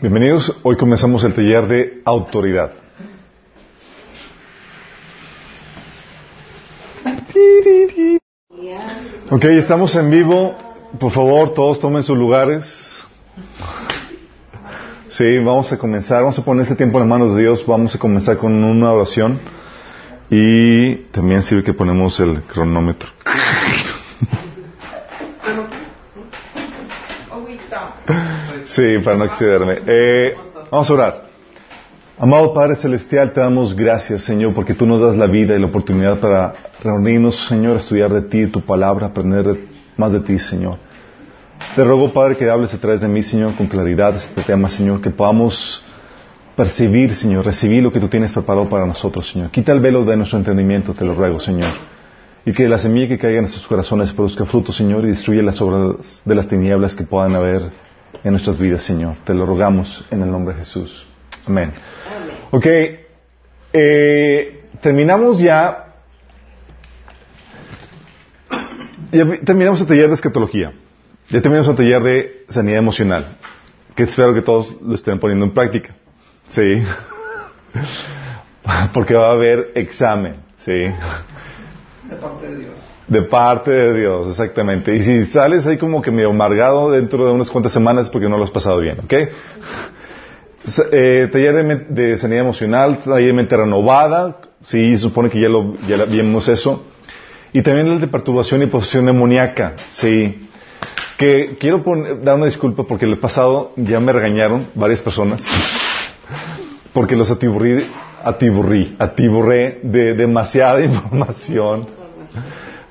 Bienvenidos, hoy comenzamos el taller de autoridad. Ok, estamos en vivo. Por favor, todos tomen sus lugares. Sí, vamos a comenzar. Vamos a poner este tiempo en las manos de Dios. Vamos a comenzar con una oración. Y también sirve que ponemos el cronómetro. Sí, para no excederme. Eh, vamos a orar. Amado Padre Celestial, te damos gracias, Señor, porque tú nos das la vida y la oportunidad para reunirnos, Señor, estudiar de ti, tu palabra, aprender más de ti, Señor. Te ruego, Padre, que hables a través de mí, Señor, con claridad este tema, Señor, que podamos percibir, Señor, recibir lo que tú tienes preparado para nosotros, Señor. Quita el velo de nuestro entendimiento, te lo ruego, Señor. Y que la semilla que caiga en nuestros corazones produzca fruto, Señor, y destruya las obras de las tinieblas que puedan haber en nuestras vidas, Señor. Te lo rogamos en el nombre de Jesús. Amén. Ok, eh, terminamos ya, ya terminamos el taller de escatología, ya terminamos el taller de sanidad emocional, que espero que todos lo estén poniendo en práctica, ¿sí? Porque va a haber examen, ¿sí? De parte de Dios. De parte de Dios, exactamente. Y si sales ahí como que medio amargado dentro de unas cuantas semanas porque no lo has pasado bien, ¿ok? Eh, taller de, sanidad emocional, taller de mente renovada, sí, supone que ya lo ya vimos eso. Y también el de perturbación y posesión demoníaca, sí. Que quiero dar una disculpa porque el pasado ya me regañaron varias personas porque los atiburrí, atiburrí, atiburré de demasiada información.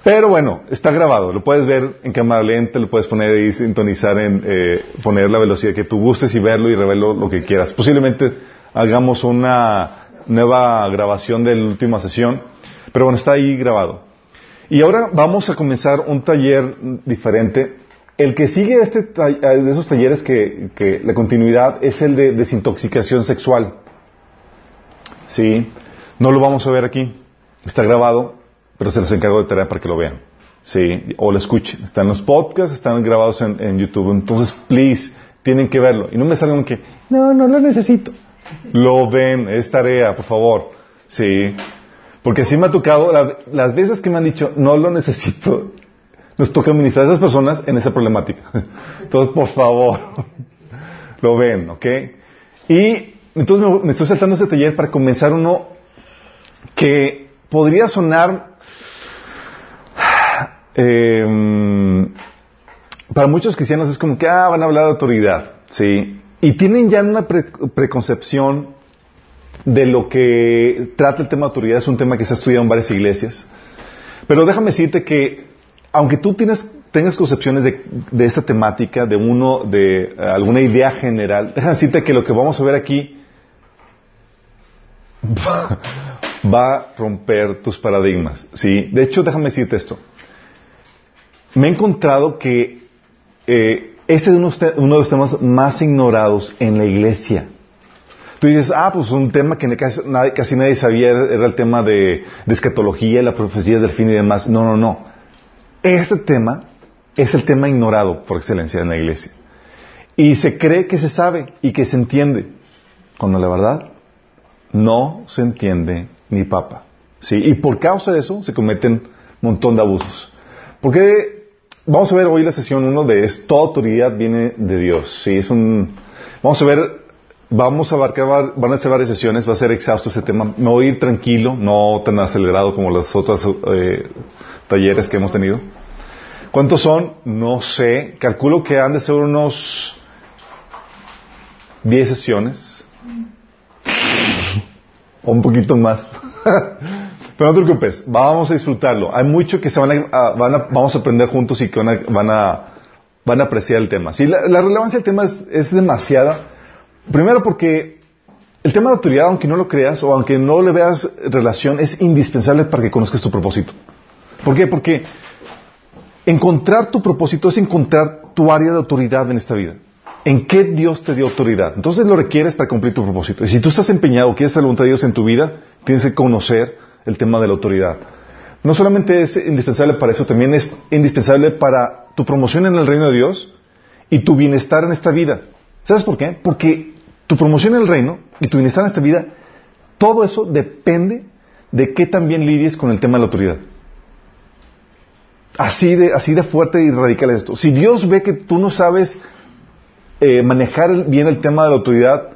Pero bueno, está grabado, lo puedes ver en cámara lenta, lo puedes poner y sintonizar en, eh, poner la velocidad que tú gustes y verlo y revelarlo lo que quieras. Posiblemente hagamos una nueva grabación de la última sesión, pero bueno, está ahí grabado. Y ahora vamos a comenzar un taller diferente. El que sigue este de esos talleres que, que la continuidad es el de desintoxicación sexual. Sí, no lo vamos a ver aquí, está grabado pero se les encargo de tarea para que lo vean. Sí, o lo escuchen. Están los podcasts, están grabados en, YouTube. Entonces, please, tienen que verlo. Y no me salgan que, no, no lo necesito. Lo ven, es tarea, por favor. Sí. Porque así me ha tocado, las veces que me han dicho, no lo necesito, nos toca administrar a esas personas en esa problemática. Entonces, por favor, lo ven, ¿ok? Y entonces me, estoy saltando ese taller para comenzar uno que podría sonar eh, para muchos cristianos es como que, ah, van a hablar de autoridad, ¿sí? Y tienen ya una preconcepción de lo que trata el tema de autoridad, es un tema que se ha estudiado en varias iglesias. Pero déjame decirte que, aunque tú tengas concepciones de, esta temática, de uno, de uh, alguna idea general, déjame decirte que lo que vamos a ver aquí va a romper tus paradigmas, ¿sí? De hecho, déjame decirte esto me he encontrado que eh, ese es uno, de los temas más ignorados en la iglesia. Tú dices, ah, pues un tema que casi nadie, casi nadie sabía era el tema de, de escatología, la profecía del fin y demás. No, no, no. Ese tema es el tema ignorado por excelencia en la iglesia. Y se cree que se sabe y que se entiende, cuando la verdad no se entiende ni papa. ¿Sí? Y por causa de eso se cometen un montón de abusos. Porque Vamos a ver hoy la sesión 1 de es, toda autoridad viene de Dios. Sí, es un, vamos a ver, vamos a abarcar, van a ser varias sesiones, va a ser exhausto ese tema. Me voy a ir tranquilo, no tan acelerado como los otros eh, talleres que hemos tenido. ¿Cuántos son? No sé. Calculo que han de ser unos 10 sesiones. o un poquito más. Pero no te preocupes, vamos a disfrutarlo. Hay mucho que se van a, vamos a aprender juntos y que van a, van a, apreciar el tema. Sí, la, relevancia del tema es, demasiada. Primero porque el tema de autoridad, aunque no lo creas o aunque no le veas relación, es indispensable para que conozcas tu propósito. ¿Por qué? Porque encontrar tu propósito es encontrar tu área de autoridad en esta vida. ¿En qué Dios te dio autoridad? Entonces lo requieres para cumplir tu propósito. Y si tú estás empeñado, quieres la voluntad de Dios en tu vida, tienes que conocer el tema de la autoridad. No solamente es indispensable para eso, también es indispensable para tu promoción en el reino de Dios y tu bienestar en esta vida. ¿Sabes por qué? Porque tu promoción en el reino y tu bienestar en esta vida, todo eso depende de qué también lidies con el tema de la autoridad. Así de, así de fuerte y radical es esto. Si Dios ve que tú no sabes eh, manejar bien el tema de la autoridad,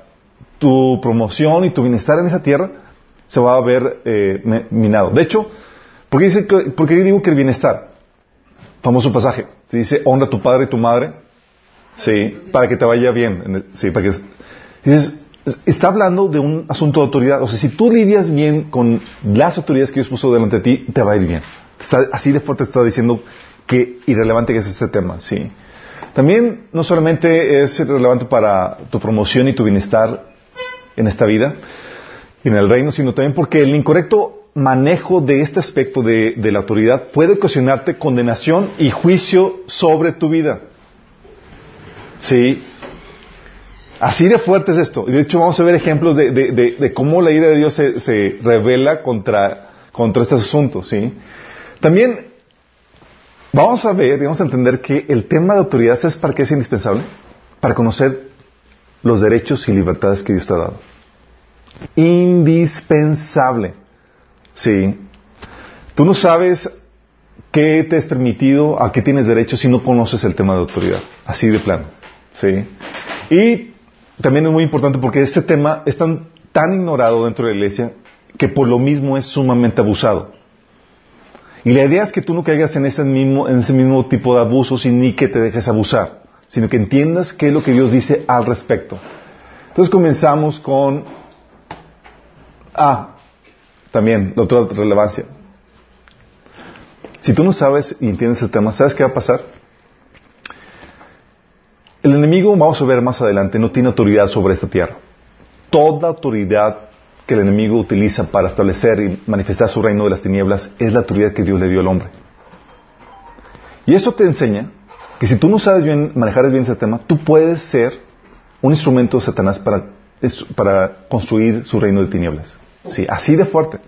tu promoción y tu bienestar en esa tierra se va a ver eh, minado. De hecho, ¿por qué, dice digo que el bienestar? Famoso pasaje. Te dice, honra a tu padre y tu madre. Sí, para que te vaya bien. Sí, para que... Dices, está hablando de un asunto de autoridad. O sea, si tú lidias bien con las autoridades que Dios puso delante de ti, te va a ir bien. Así de fuerte te está diciendo que irrelevante que es este tema, sí. También no solamente es relevante para tu promoción y tu bienestar en esta vida en el reino, sino también porque el incorrecto manejo de este aspecto de, la autoridad puede ocasionarte condenación y juicio sobre tu vida. Sí. Así de fuerte es esto. Y de hecho vamos a ver ejemplos de, cómo la ira de Dios se, revela contra, contra estos asuntos. ¿sí? También vamos a ver y vamos a entender que el tema de autoridad, ¿sabes para qué es indispensable? Para conocer los derechos y libertades que Dios te ha dado. Indispensable. Sí. Tú no sabes qué te es permitido, a qué tienes derecho si no conoces el tema de autoridad. Así de plano. Sí. Y también es muy importante porque este tema es tan, tan ignorado dentro de la iglesia que por lo mismo es sumamente abusado. Y la idea es que tú no caigas en ese mismo, en ese mismo tipo de abusos y ni que te dejes abusar, sino que entiendas qué es lo que Dios dice al respecto. Entonces comenzamos con, ah, también, la otra relevancia. Si tú no sabes y entiendes el tema, ¿sabes qué va a pasar? El enemigo, vamos a ver más adelante, no tiene autoridad sobre esta tierra. Toda autoridad que el enemigo utiliza para establecer y manifestar su reino de las tinieblas es la autoridad que Dios le dio al hombre. Y eso te enseña que si tú no sabes bien manejar bien ese tema, tú puedes ser un instrumento de Satanás para, para construir su reino de tinieblas. Sí, así de fuerte.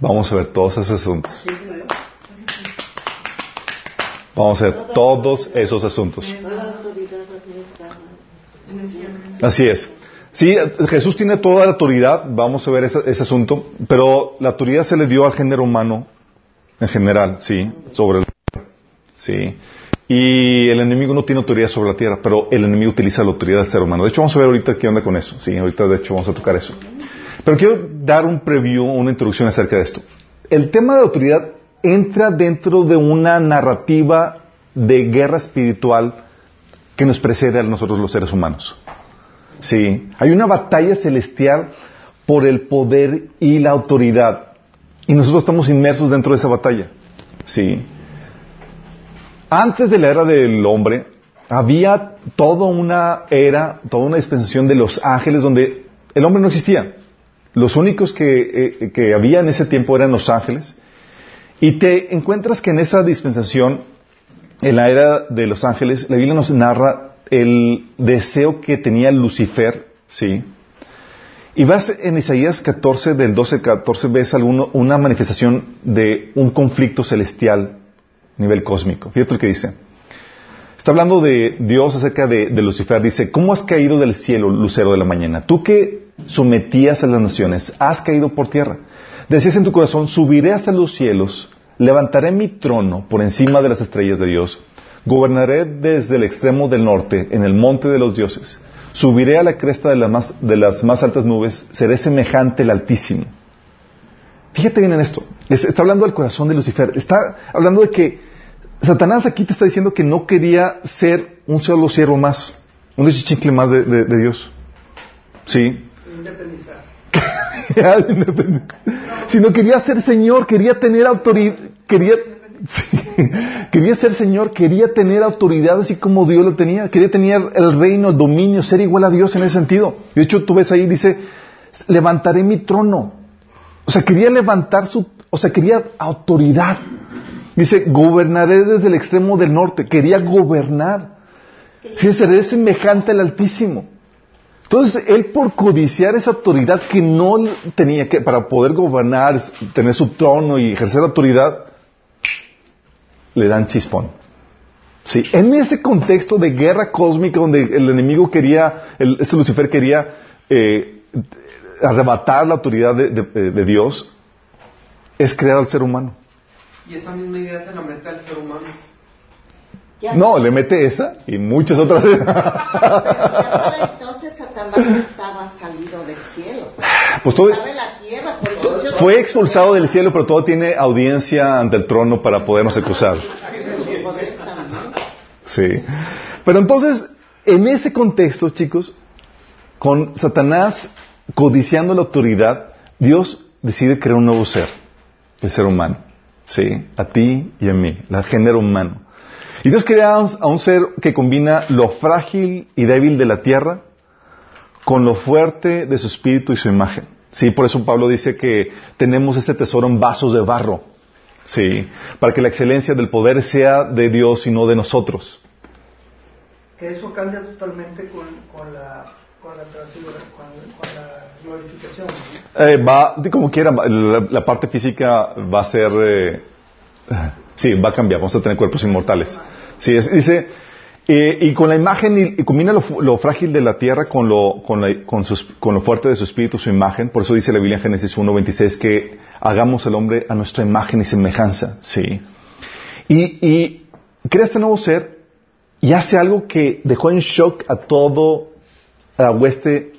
Vamos a ver todos esos asuntos. Vamos a ver todos esos asuntos. Así es. Sí, Jesús tiene toda la autoridad, vamos a ver ese, asunto, pero la autoridad se le dio al género humano en general, sí, sobre el sí. Y el enemigo no tiene autoridad sobre la tierra, pero el enemigo utiliza la autoridad del ser humano. De hecho, vamos a ver ahorita qué onda con eso. Sí, ahorita de hecho vamos a tocar eso. Pero quiero dar un preview, una introducción acerca de esto. El tema de la autoridad entra dentro de una narrativa de guerra espiritual que nos precede a nosotros los seres humanos. Sí, hay una batalla celestial por el poder y la autoridad. Y nosotros estamos inmersos dentro de esa batalla. Sí. Antes de la era del hombre, había toda una era, toda una dispensación de los ángeles donde el hombre no existía. Los únicos que, eh, que había en ese tiempo eran los ángeles. Y te encuentras que en esa dispensación en la era de los ángeles, la Biblia nos narra el deseo que tenía Lucifer, ¿sí? Y vas en Isaías 14, del 12 al 14, ves alguno, una manifestación de un conflicto celestial nivel cósmico. Fíjate lo que dice. Está hablando de Dios acerca de, de, Lucifer. Dice, ¿cómo has caído del cielo, lucero de la mañana? Tú que sometías a las naciones, has caído por tierra. Decías en tu corazón, subiré hasta los cielos, levantaré mi trono por encima de las estrellas de Dios, gobernaré desde el extremo del norte, en el monte de los dioses, subiré a la cresta de, las más altas nubes, seré semejante al Altísimo. Fíjate bien en esto, está hablando del corazón de Lucifer, está hablando de que Satanás aquí te está diciendo que no quería ser un solo siervo más, un chichincle más de, Dios. ¿Sí? sino quería ser Señor, quería tener autoridad, quería, quería ser Señor, quería tener autoridad así como Dios lo tenía, quería tener el reino, el dominio, ser igual a Dios en ese sentido. De hecho, tú ves ahí, dice, levantaré mi trono. O sea, quería levantar su, o sea, quería autoridad. Dice, gobernaré desde el extremo del norte, quería gobernar. Sí, seré semejante al Altísimo. Entonces, él por codiciar esa autoridad que no tenía que, para poder gobernar, tener su trono y ejercer autoridad, le dan chispón. Sí, en ese contexto de guerra cósmica donde el enemigo quería, el, este Lucifer quería eh, arrebatar la autoridad de, de- de Dios, es crear al ser humano. Y esa misma idea se la mete al ser humano. Ya- No, le mete esa y muchas otras. Ya para entonces Satanás estaba salido del cielo. Pues todo, la tierra, por eso Dios- fue expulsado del cielo, pero todo tiene audiencia ante el trono para podernos acusar. Sí. Pero entonces, en ese contexto, chicos, con Satanás codiciando la autoridad, Dios decide crear un nuevo ser, el ser humano. Sí, a ti y a mí, el género humano. Y Dios crea a un- ser que combina lo frágil y débil de la tierra con lo fuerte de su espíritu y su imagen. Sí, por eso Pablo dice que tenemos este tesoro en vasos de barro. Sí, para que la excelencia del poder sea de Dios y no de nosotros. Que eso cambia totalmente con la con la con, la glorificación. Eh, va, como quiera, va- la, la parte física va a ser, eh, sí, va a cambiar, vamos a tener cuerpos inmortales. Sí, es- dice, eh, y con la imagen, y, y combina lo, lo frágil de la tierra con lo, con, la- con sus- con lo fuerte de su espíritu, su imagen. Por eso dice la Biblia en Génesis 1.26 que hagamos al hombre a nuestra imagen y semejanza. Sí. Y, y crea este nuevo ser y hace algo que dejó en shock a todo la hueste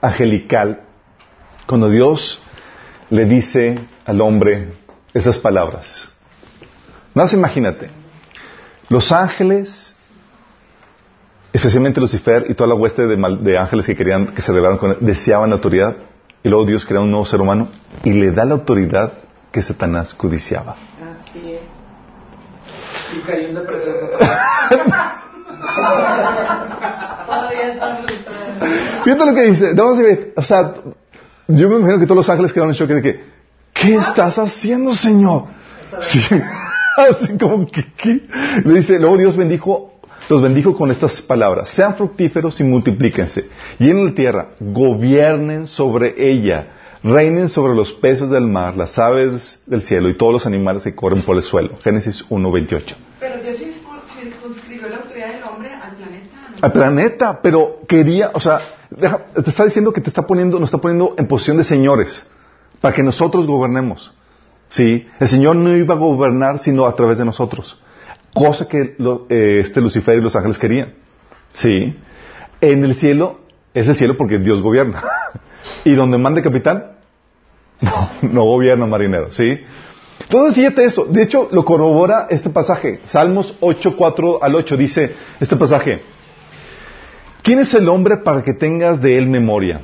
angelical cuando Dios le dice al hombre esas palabras. Nada más imagínate. Los ángeles, especialmente Lucifer y toda la hueste de, mal- de ángeles que querían que se rebelaran con él, deseaban la autoridad. Y luego Dios crea un nuevo ser humano y le da la autoridad que Satanás codiciaba. Así es. Y cayó en depresión. Satanás. Fíjate lo que dice. No, sí, o sea, yo me imagino que todos los ángeles quedaron en shock de que, ¿qué estás haciendo, Señor? Sí, así como que, ¿qué? Le dice, luego Dios bendijo, los bendijo con estas palabras, sean fructíferos y multiplíquense, y en la tierra gobiernen sobre ella, reinen sobre los peces del mar, las aves del cielo y todos los animales que corren por el suelo. Génesis 1.28. Pero Dios circun- circunscribió la autoridad del hombre al planeta. ¿no? al planeta, pero quería, o sea, te está diciendo que te está poniendo, nos está poniendo en posición de señores, para que nosotros gobernemos. Sí, el Señor no iba a gobernar sino a través de nosotros, cosa que lo- eh, este Lucifer y los ángeles querían. Sí, en el cielo es el cielo porque Dios gobierna. y donde mande capitán, no, no gobierna marinero. Sí. Entonces fíjate eso. De hecho, lo corrobora este pasaje. Salmos 8, 4 al 8 dice este pasaje. ¿Quién es el hombre para que tengas de él memoria?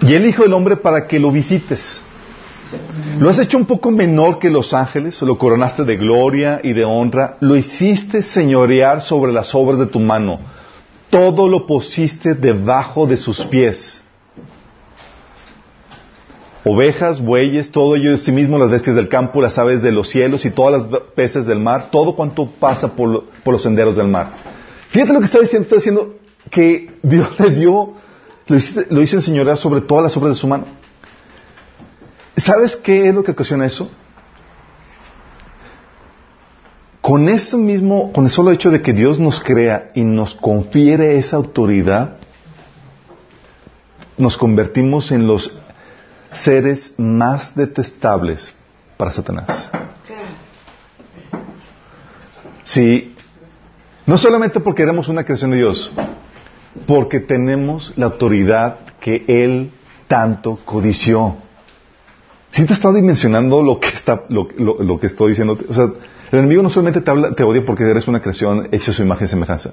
Y el Hijo del Hombre para que lo visites. Lo has hecho un poco menor que los ángeles, lo coronaste de gloria y de honra, lo hiciste señorear sobre las obras de tu mano, todo lo pusiste debajo de sus pies. Ovejas, bueyes, todo ello de sí mismo, las bestias del campo, las aves de los cielos y todas las peces del mar, todo cuanto pasa por, por los senderos del mar. Fíjate lo que está diciendo, está diciendo que Dios le dio, lo, hizo enseñorear sobre todas las obras de su mano. ¿Sabes qué es lo que ocasiona eso? Con eso mismo, con el solo hecho de que Dios nos crea y nos confiere esa autoridad, nos convertimos en los seres más detestables para Satanás. Sí, no solamente porque éramos una creación de Dios, porque tenemos la autoridad que Él tanto codició. Si te está dimensionando lo que está, lo, lo- lo que estoy diciendo, o sea, el enemigo no solamente te habla, te odia porque eres una creación hecha a su imagen y semejanza.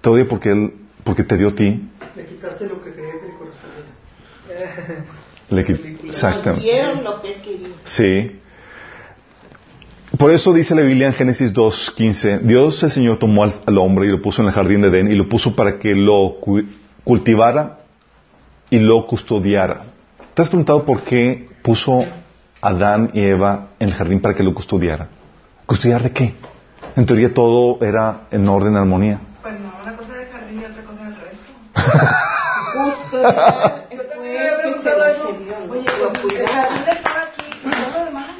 Te odia porque él, porque te dio a ti. Le quitaste lo que creía que le correspondía. Le qui- Nos Exactamente. dieron lo que él quería. Sí. Por eso dice la Biblia en Génesis 2.15, Dios el Señor tomó al, al hombre y lo puso en el jardín de Edén y lo puso para que lo cu- cultivara y lo custodiara. ¿Te has preguntado por qué puso a Adán y Eva en el jardín para que lo custodiara? ¿Custodiar de qué? En teoría todo era en orden, armonía. Pues no, una cosa del jardín y otra cosa del resto. Justo ya Yo también fue me había que se preguntado lo eso. cedió, ¿no? Oye, Lo pues el cuidaba. jardín está aquí y todo lo demás.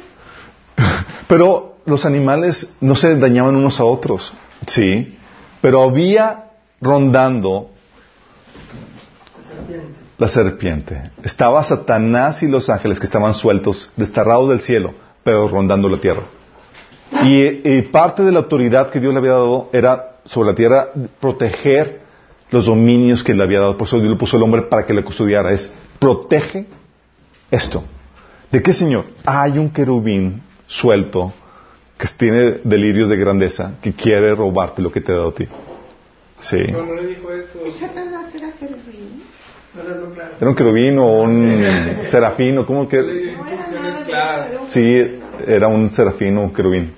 Pero los animales no se dañaban unos a otros, sí, pero había rondando la serpiente. Estaba Satanás y los ángeles que estaban sueltos, desterrados del cielo, pero rondando la tierra. Y, parte de la autoridad que Dios le había dado era sobre la tierra proteger los dominios que le había dado. Por eso Dios le puso el hombre para que le custodiara. Es protege esto. ¿De qué, Señor? Hay un querubín suelto que tiene delirios de grandeza que quiere robarte lo que te ha dado a ti. Sí. No, le dijo eso. Satanás era querubín? Era un querubín o un serafín o como que... Sí, era un serafín o un querubín.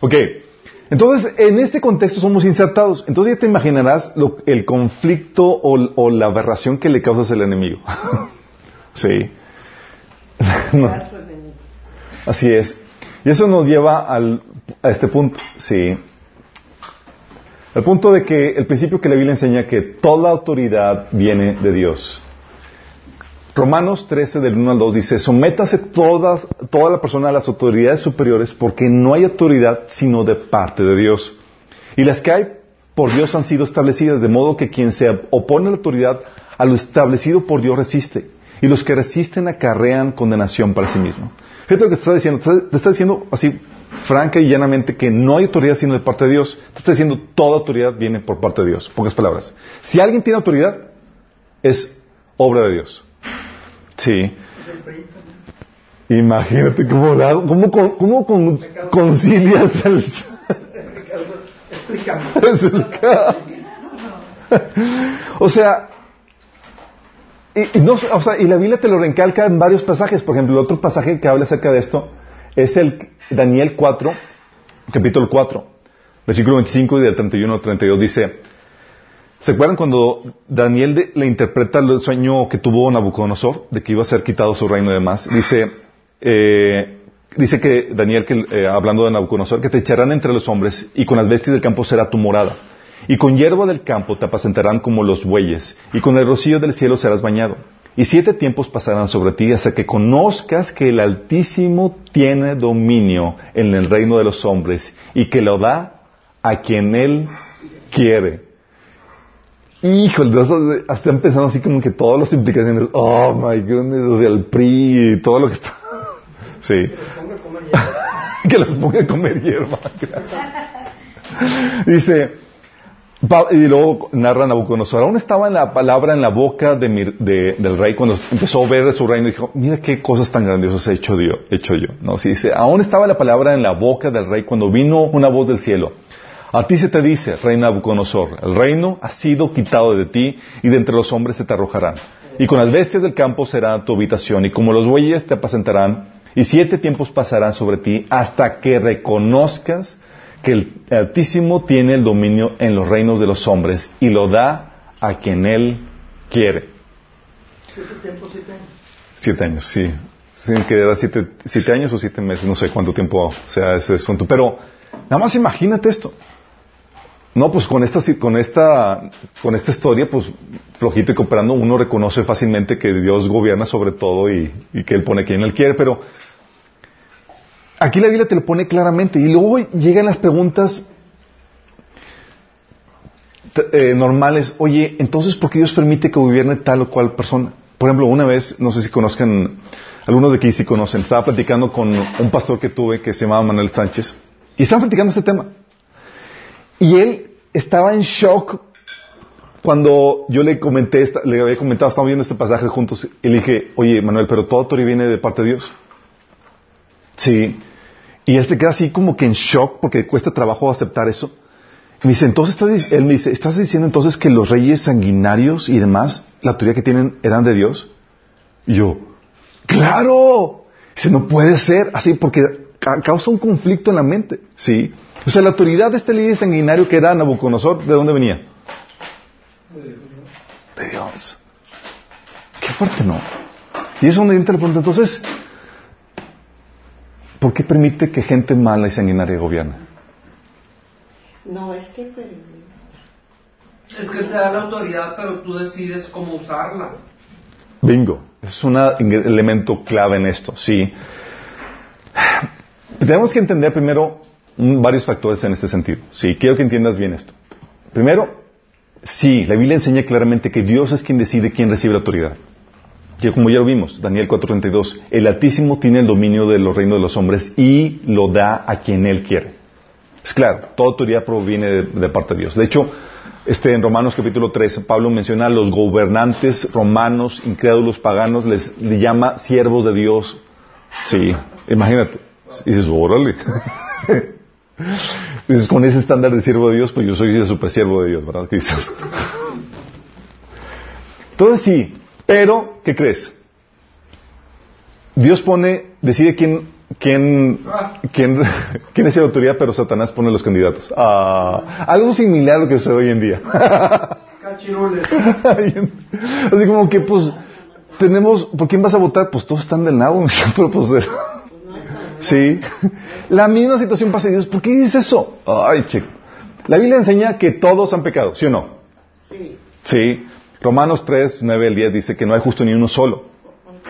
Ok, entonces en este contexto somos insertados. Entonces ya te imaginarás el conflicto o, la aberración que le causas al enemigo. sí. Así es. Y eso nos lleva a este punto. Sí. El punto de que el principio que la Biblia enseña que toda autoridad viene de Dios. Romanos 13 del 1 al 2 dice, sométase toda la persona a las autoridades superiores porque no hay autoridad sino de parte de Dios. Y las que hay por Dios han sido establecidas, de modo que quien se opone a la autoridad a lo establecido por Dios resiste. Y los que resisten acarrean condenación para sí mismo. Fíjate lo que te está diciendo. Te está diciendo así franca y llanamente que no hay autoridad sino de parte de Dios. Te está diciendo toda autoridad viene por parte de Dios. Pocas palabras. Si alguien tiene autoridad, es obra de Dios. Sí. Imagínate cómo, cómo, cómo, cómo concilias el... o sea, y, no, o sea, y la Biblia te lo recalca en varios pasajes. Por ejemplo, el otro pasaje que habla acerca de esto es el Daniel 4, capítulo 4, versículo 25 y del 31 al 32. Dice, ¿Se acuerdan cuando Daniel le interpreta el sueño que tuvo Nabucodonosor de que iba a ser quitado su reino y demás? Dice, eh, dice que Daniel, que, eh, hablando de Nabucodonosor, que te echarán entre los hombres y con las bestias del campo será tu morada. Y con hierba del campo te apacentarán como los bueyes y con el rocío del cielo serás bañado. Y siete tiempos pasarán sobre ti hasta que conozcas que el Altísimo tiene dominio en el reino de los hombres y que lo da a quien él quiere. Híjole, hasta empezando así como que todas las implicaciones. Oh my goodness, o sea, el PRI y todo lo que está. Sí. que los ponga a comer hierba. Dice, y luego narra Nabucodonosor, aún estaba la palabra en la boca de, del rey cuando empezó a ver su reino y dijo, mira qué cosas tan grandiosas he hecho, Dios, he hecho yo. No, sí, dice, aún estaba la palabra en la boca del rey cuando vino una voz del cielo. A ti se te dice, reina Nabucodonosor, el reino ha sido quitado de ti y de entre los hombres se te arrojarán. Y con las bestias del campo será tu habitación y como los bueyes te apacentarán y siete tiempos pasarán sobre ti hasta que reconozcas que el Altísimo tiene el dominio en los reinos de los hombres y lo da a quien él quiere. ¿Siete tiempos, siete años? Siete años, sí. Sin que era siete, siete años o siete meses, no sé cuánto tiempo sea ese asunto. Pero nada más imagínate esto. No, pues con esta, con esta, con esta historia, pues flojito y cooperando, uno reconoce fácilmente que Dios gobierna sobre todo y, que Él pone quien Él quiere, pero aquí la Biblia te lo pone claramente y luego llegan las preguntas eh, normales, oye, entonces, ¿por qué Dios permite que gobierne tal o cual persona? Por ejemplo, una vez, no sé si conozcan, algunos de aquí sí conocen, estaba platicando con un pastor que tuve que se llamaba Manuel Sánchez y estaban platicando este tema. Y él estaba en shock cuando yo le comenté, le había comentado, estamos viendo este pasaje juntos, y le dije, oye, Manuel, pero todo autoridad viene de parte de Dios. Sí. Y él se queda así como que en shock porque cuesta trabajo aceptar eso. Me dice, entonces, estás, él me dice, ¿estás diciendo entonces que los reyes sanguinarios y demás, la autoridad que tienen eran de Dios? Y yo, claro. Dice, no puede ser así porque causa un conflicto en la mente. Sí. O sea, la autoridad de este líder sanguinario que era Nabucodonosor, ¿de dónde venía? De Dios. Qué fuerte, ¿no? Y es donde entra la pregunta. Entonces, ¿por qué permite que gente mala y sanguinaria gobierne? No, es que Es que te da la autoridad, pero tú decides cómo usarla. Bingo. Es un elemento clave en esto, sí. Tenemos que entender primero varios factores en este sentido. Sí, quiero que entiendas bien esto. Primero, sí, la Biblia enseña claramente que Dios es quien decide quién recibe la autoridad. Y como ya lo vimos, Daniel 4:32, el Altísimo tiene el dominio de los reinos de los hombres y lo da a quien Él quiere. Es claro, toda autoridad proviene de, parte de Dios. De hecho, este, en Romanos capítulo 13, Pablo menciona a los gobernantes romanos, incrédulos, paganos, les le llama siervos de Dios. Sí, imagínate. Y dices, órale. dices, con ese estándar de siervo de Dios, pues yo soy el super siervo de Dios, ¿verdad? Entonces sí, pero, ¿qué crees? Dios pone, decide quién, quién, quién, quién es la autoridad, pero Satanás pone los candidatos. Ah, algo similar a lo que sucede hoy en día. Así como que, pues, tenemos, ¿por quién vas a votar? Pues todos están del nabo, pero pues, sí. La misma situación pasa y dices, ¿por qué dices eso? Ay, chico. La Biblia enseña que todos han pecado, ¿sí o no? Sí. Sí. Romanos 3, 9 al 10 dice que no hay justo ni uno solo.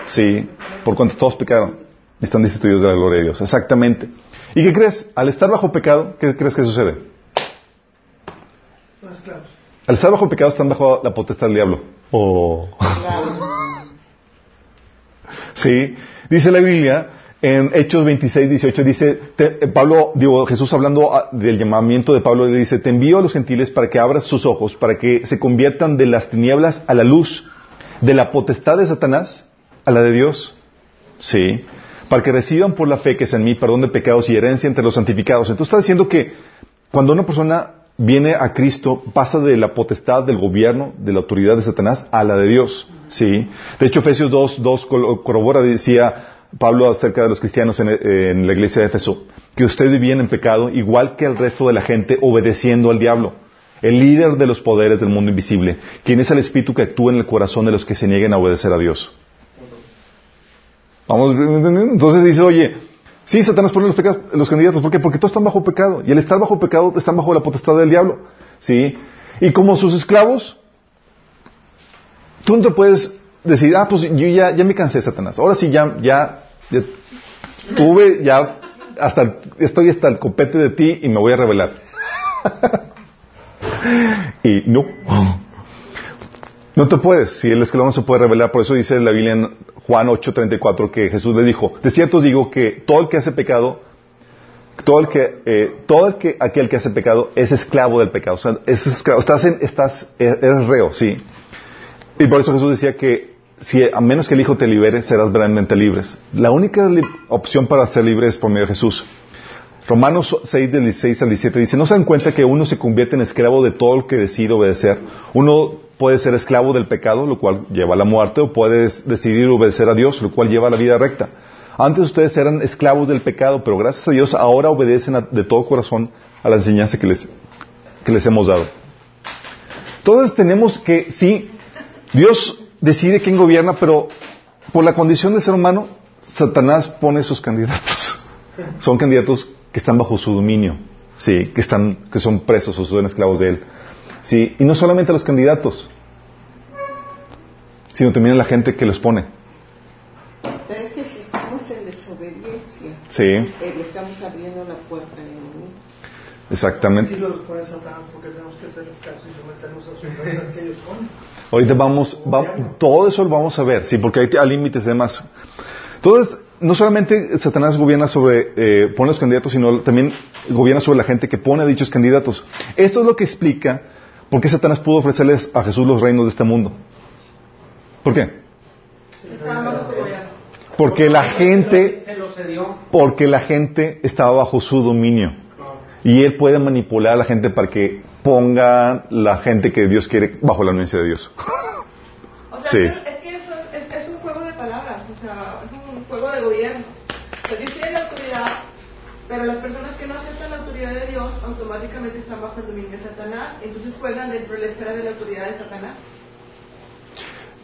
Sí. Por cuanto todos pecaron están destituidos de la gloria de Dios. Exactamente. ¿Y qué crees? Al estar bajo pecado, ¿qué crees que sucede? Al estar bajo pecado están bajo la potestad del diablo. Oh. Sí. Dice la Biblia en Hechos 26, 18, dice, eh, Pablo, digo, Jesús hablando ah, del llamamiento de Pablo, le dice, te envío a los gentiles para que abras sus ojos, para que se conviertan de las tinieblas a la luz, de la potestad de Satanás a la de Dios. Sí. Para que reciban por la fe que es en mí perdón de pecados y herencia entre los santificados. Entonces está diciendo que cuando una persona viene a Cristo, pasa de la potestad del gobierno, de la autoridad de Satanás, a la de Dios. Sí. De hecho, Efesios 2, 2 col- corrobora, decía Pablo acerca de los cristianos en, la iglesia de Éfeso, que ustedes vivían en pecado igual que el resto de la gente, obedeciendo al diablo, el líder de los poderes del mundo invisible, quien es el espíritu que actúa en el corazón de los que se nieguen a obedecer a Dios. Vamos, entonces dice, oye, sí, Satanás pone los, pecados- los candidatos, ¿por qué? Porque todos están bajo pecado, y al estar bajo pecado están bajo la potestad del diablo, ¿sí? Y como sus esclavos, tú no te puedes decir, ah, pues yo ya, ya me cansé, Satanás, ahora sí ya, ya, tuve, ya, hasta, estoy hasta el copete de ti y me voy a revelar. y no. No te puedes, si el esclavo no se puede revelar, por eso dice la Biblia en Juan 8:34 que Jesús le dijo, de cierto os digo que todo el que hace pecado, todo el que, eh, todo el que, aquel que hace pecado es esclavo del pecado, o sea, es esclavo, estás, en, estás, eh, eres reo, sí. Y por eso Jesús decía que si a menos que el Hijo te libere, serás verdaderamente libres. La única opción para ser libre es por medio de Jesús. Romanos 6, del 16 al 17 dice, ¿no se dan cuenta que uno se convierte en esclavo de todo el que decide obedecer? Uno puede ser esclavo del pecado, lo cual lleva a la muerte, o puede decidir obedecer a Dios, lo cual lleva a la vida recta. Antes ustedes eran esclavos del pecado, pero gracias a Dios ahora obedecen de todo corazón a la enseñanza que les, que les hemos dado. Entonces tenemos que, sí, Dios decide quién gobierna, pero por la condición del ser humano, Satanás pone sus candidatos. Son candidatos que están bajo su dominio, sí, que están, que son presos o son esclavos de él. Sí, y no solamente los candidatos, sino también la gente que los pone. Pero es que si estamos en desobediencia, Sí, eh, le estamos abriendo la puerta al enemigo. exactamente. Si los pone Satanás, porque tenemos que hacerles caso y someternos a sus reglas que ellos ponen. Ahorita vamos, va- todo eso lo vamos a ver, sí, porque hay, límites y demás. Entonces, no solamente Satanás gobierna sobre, eh, pone los candidatos, sino también gobierna sobre la gente que pone a dichos candidatos. Esto es lo que explica por qué Satanás pudo ofrecerles a Jesús los reinos de este mundo. ¿Por qué? Porque la gente, porque la gente estaba bajo su dominio. Y él puede manipular a la gente para que ponga la gente que Dios quiere bajo la anuencia de Dios. O sea, Sí. es, que- es que eso es, es un juego de palabras, o sea, es un juego de gobierno. O sea, Dios tiene la autoridad, pero las personas que no aceptan la autoridad de Dios automáticamente están bajo el dominio de Satanás, entonces juegan dentro de la esfera de la autoridad de Satanás.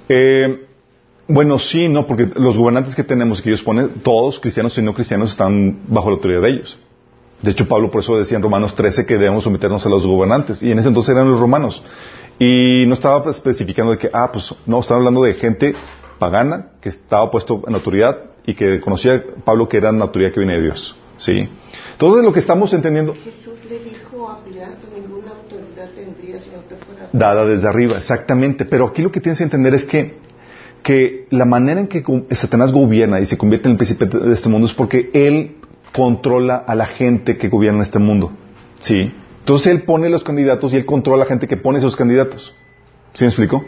Eh, bueno, sí, no, porque los gobernantes que tenemos, que ellos ponen, todos, cristianos y no cristianos, están bajo la autoridad de ellos. De hecho, Pablo por eso decía en Romanos 13 que debemos someternos a los gobernantes. Y en ese entonces eran los romanos. Y no estaba especificando de que, ah, pues no, estaba hablando de gente pagana que estaba puesto en autoridad y que conocía Pablo que era una autoridad que viene de Dios. ¿sí? Entonces lo que estamos entendiendo, Jesús le dijo a Pilato, ninguna autoridad tendría si no te fuera dada desde arriba, exactamente. Pero aquí lo que tienes que entender es que, que la manera en que Satanás gobierna y se convierte en el príncipe de este mundo es porque él controla a la gente que gobierna este mundo. ¿Sí? Entonces él pone los candidatos y él controla a la gente que pone esos candidatos. ¿Sí me explico?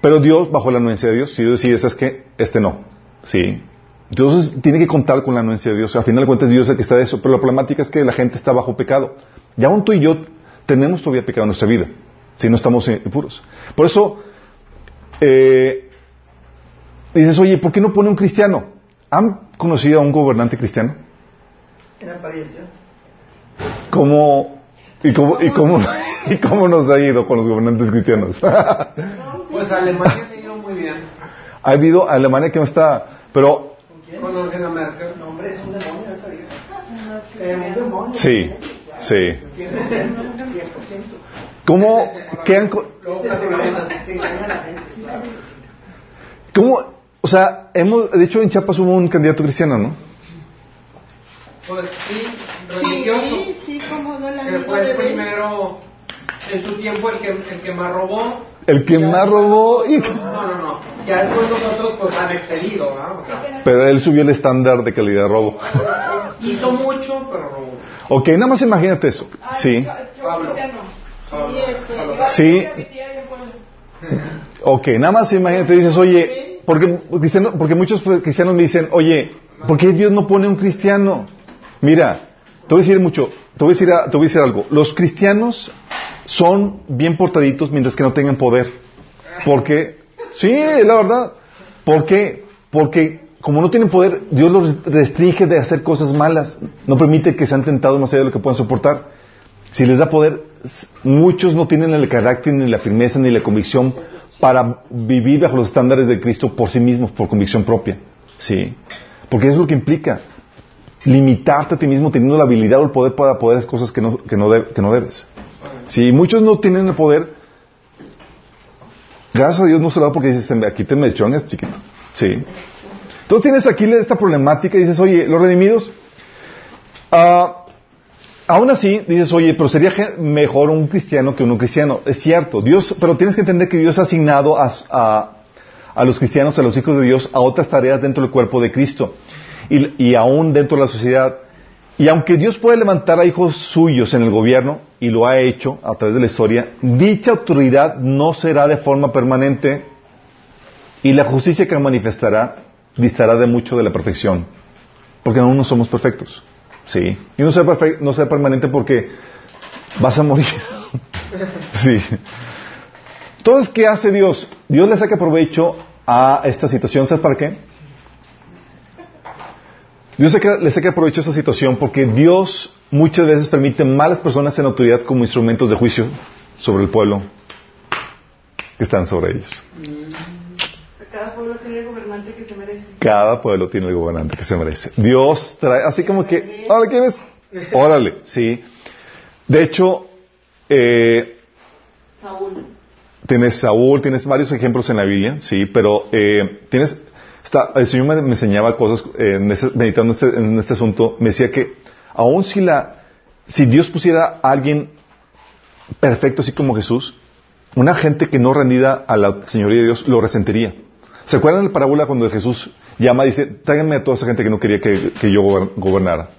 Pero Dios, bajo la anuencia de Dios, si Dios decide, ¿sabes qué? Este no. ¿Sí? Entonces tiene que contar con la anuencia de Dios. Al final de cuentas Dios es el que está de eso. Pero la problemática es que la gente está bajo pecado. Y aún tú y yo tenemos todavía pecado en nuestra vida. Si no estamos eh, puros. Por eso, eh, dices, oye, ¿por qué no pone un cristiano? ¿Han conocido a un gobernante cristiano? En apariencia. ¿Cómo, y cómo, y cómo, y cómo nos ha ido con los gobernantes cristianos? ha Pues Alemania se ido muy bien. habido Alemania que no está, pero ¿Con quién? Con Angela Merkel. No, hombre, es un demonio esa vieja. Eh, un demonio. sí, sí. 100%. 100%. ¿Cómo, qué han cómo, o sea, hemos, de hecho en Chiapas hubo un candidato cristiano, ¿no? Pues sí, religioso. Sí, sí, como no el Que fue el primero en su tiempo el que, el que más robó. El que más robó y- No, no, no. Ya después nosotros pues han excedido, ¿verdad? O sea, Pero él subió el estándar de calidad de robo. hizo mucho, pero robó. Ok, nada más imagínate eso. Sí, Pablo. Sí, Pablo. sí. Ok, nada más imagínate, dices, oye, porque, porque muchos cristianos me dicen, oye, ¿por qué Dios no pone un cristiano? Mira, te voy a decir mucho, te voy a decir, te voy a decir algo. Los cristianos son bien portaditos mientras que no tengan poder. Porque, sí, la verdad. ¿Por qué? Porque como no tienen poder, Dios los restringe de hacer cosas malas. No permite que sean tentados más allá de lo que puedan soportar. Si les da poder, muchos no tienen el carácter, ni la firmeza, ni la convicción para vivir bajo los estándares de Cristo por sí mismos, por convicción propia. Sí. Porque es lo que implica limitarte a ti mismo teniendo la habilidad o el poder para poder hacer cosas que no, que no, de- que no debes. Si muchos no tienen el poder, gracias a Dios no se lo da porque dices, aquí te me chiquito. Sí. Entonces tienes aquí esta problemática y dices, oye, los redimidos, ah, aún así dices, oye, pero sería mejor un cristiano que un no cristiano. Es cierto, Dios, pero tienes que entender que Dios ha asignado a- a los cristianos, a los hijos de Dios, a otras tareas dentro del cuerpo de Cristo y, y aún dentro de la sociedad. Y aunque Dios puede levantar a hijos suyos en el gobierno, y lo ha hecho a través de la historia, dicha autoridad no será de forma permanente y la justicia que manifestará distará de mucho de la perfección, porque aún no somos perfectos. Sí. Y no será, perfe- no será permanente porque vas a morir. sí. Entonces, ¿qué hace Dios? Dios le saca provecho a esta situación. ¿Sabes para qué? Dios saca- le saca provecho a esta situación porque Dios muchas veces permite malas personas en autoridad como instrumentos de juicio sobre el pueblo que están sobre ellos. Cada pueblo tiene el gobernante que se merece. Cada pueblo tiene el gobernante que se merece. Dios trae, así como que, órale, ¿quién es? Órale, sí. De hecho, eh, Saúl. tienes Saúl, tienes varios ejemplos en la Biblia, sí, pero eh, tienes, el Señor me, enseñaba cosas, eh, meditando este- en este asunto, me decía que aun si la, si Dios pusiera a alguien perfecto así como Jesús, una gente que no rendida a la señoría de Dios lo resentiría. ¿Se acuerdan de la parábola cuando Jesús llama y dice, tráiganme a toda esa gente que no quería que, yo gober- gobernara?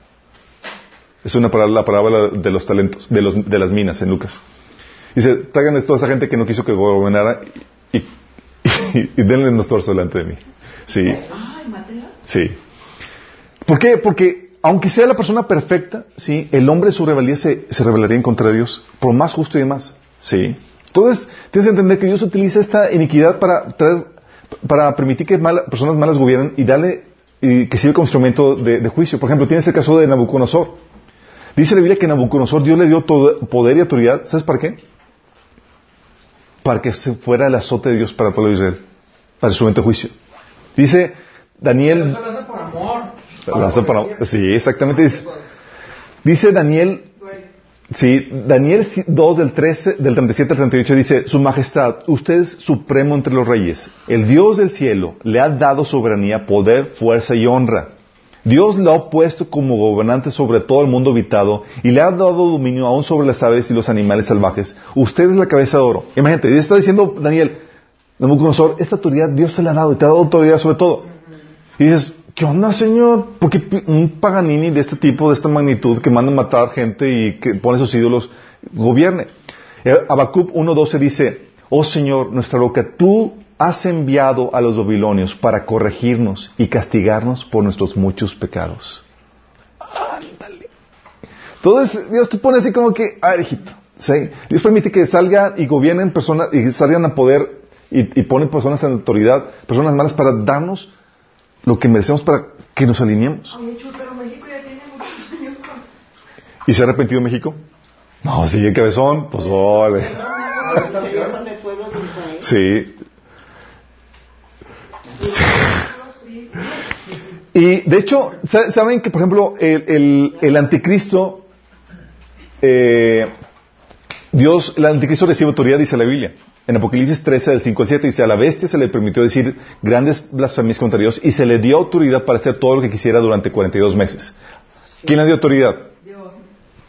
Es una parábola, la parábola de los talentos, de, los, de las minas en Lucas. Dice, tráiganme a toda esa gente que no quiso que gobernara y, y, y denle los torsos delante de mí. Sí. Sí. ¿Por qué? Porque aunque sea la persona perfecta, sí, el hombre en su rebeldía se, se rebelaría en contra de Dios, por más justo y demás. Sí. Entonces, tienes que entender que Dios utiliza esta iniquidad para traer, para permitir que mala- personas malas gobiernen y darle, y que sirva como instrumento de, de juicio. Por ejemplo, tienes el caso de Nabucodonosor. Dice la Biblia que Nabucodonosor Dios le dio todo poder y autoridad. ¿Sabes para qué? Para que se fuera el azote de Dios para el pueblo de Israel, para el instrumento de juicio. Dice Daniel. Eso lo hace por amor. Lo hace para- sí, exactamente. Dice, dice Daniel, sí, Daniel 2 del 13, del 37 al 38 dice, Su Majestad, usted es supremo entre los reyes. El Dios del cielo le ha dado soberanía, poder, fuerza y honra. Dios le ha puesto como gobernante sobre todo el mundo habitado y le ha dado dominio aún sobre las aves y los animales salvajes. Usted es la cabeza de oro. Imagínate, está diciendo, Daniel, Nabucodonosor, esta autoridad Dios se la ha dado y te ha dado autoridad sobre todo. Y dices, ¿qué onda, Señor? Porque un Paganini de este tipo, de esta magnitud, que manda a matar gente y que pone sus ídolos, gobierne. Eh, Habacuc 1.12 dice, oh Señor, nuestra roca, tú has enviado a los babilonios para corregirnos y castigarnos por nuestros muchos pecados. Ándale. Entonces Dios te pone así como que, ah, hijito, ¿sí? Dios permite que salgan y gobiernen personas y salgan a poder y, y ponen personas en autoridad, personas malas para darnos lo que merecemos para que nos alineemos. ¿Y se ha arrepentido México? No, sigue cabezón, pues vale. Sí. Y de hecho, sa- ¿saben que, por ejemplo, el, el- el anticristo, eh, Dios, el anticristo recibe autoridad, dice la Biblia. En Apocalipsis 13, del 5 al 7, dice, a la bestia se le permitió decir grandes blasfemias contra Dios y se le dio autoridad para hacer todo lo que quisiera durante 42 meses. ¿Quién le dio autoridad? Dios,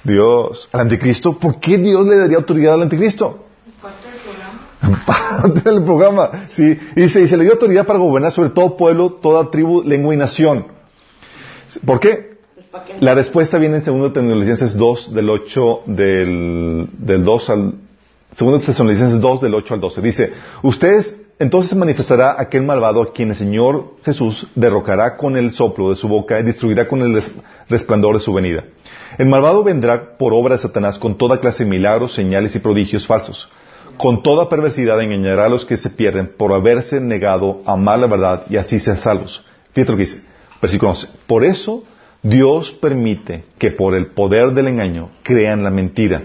Dios. ¿Al anticristo? ¿Por qué Dios le daría autoridad al anticristo? parte del programa. parte del programa. Sí, y dice, y se le dio autoridad para gobernar sobre todo pueblo, toda tribu, lengua y nación. ¿Por qué? Pues. La respuesta viene en 2 Tesalonicenses 2, del 8, del, del 2 al... 2 Tesalonicenses 2, del 8 al 12. Dice, ustedes, entonces se manifestará aquel malvado a quien el Señor Jesús derrocará con el soplo de su boca y destruirá con el res- resplandor de su venida. El malvado vendrá por obra de Satanás con toda clase de milagros, señales y prodigios falsos. Con toda perversidad engañará a los que se pierden por haberse negado a amar la verdad y así ser salvos. Fíjate lo que dice. Versículo 11. Por eso Dios permite que por el poder del engaño crean la mentira.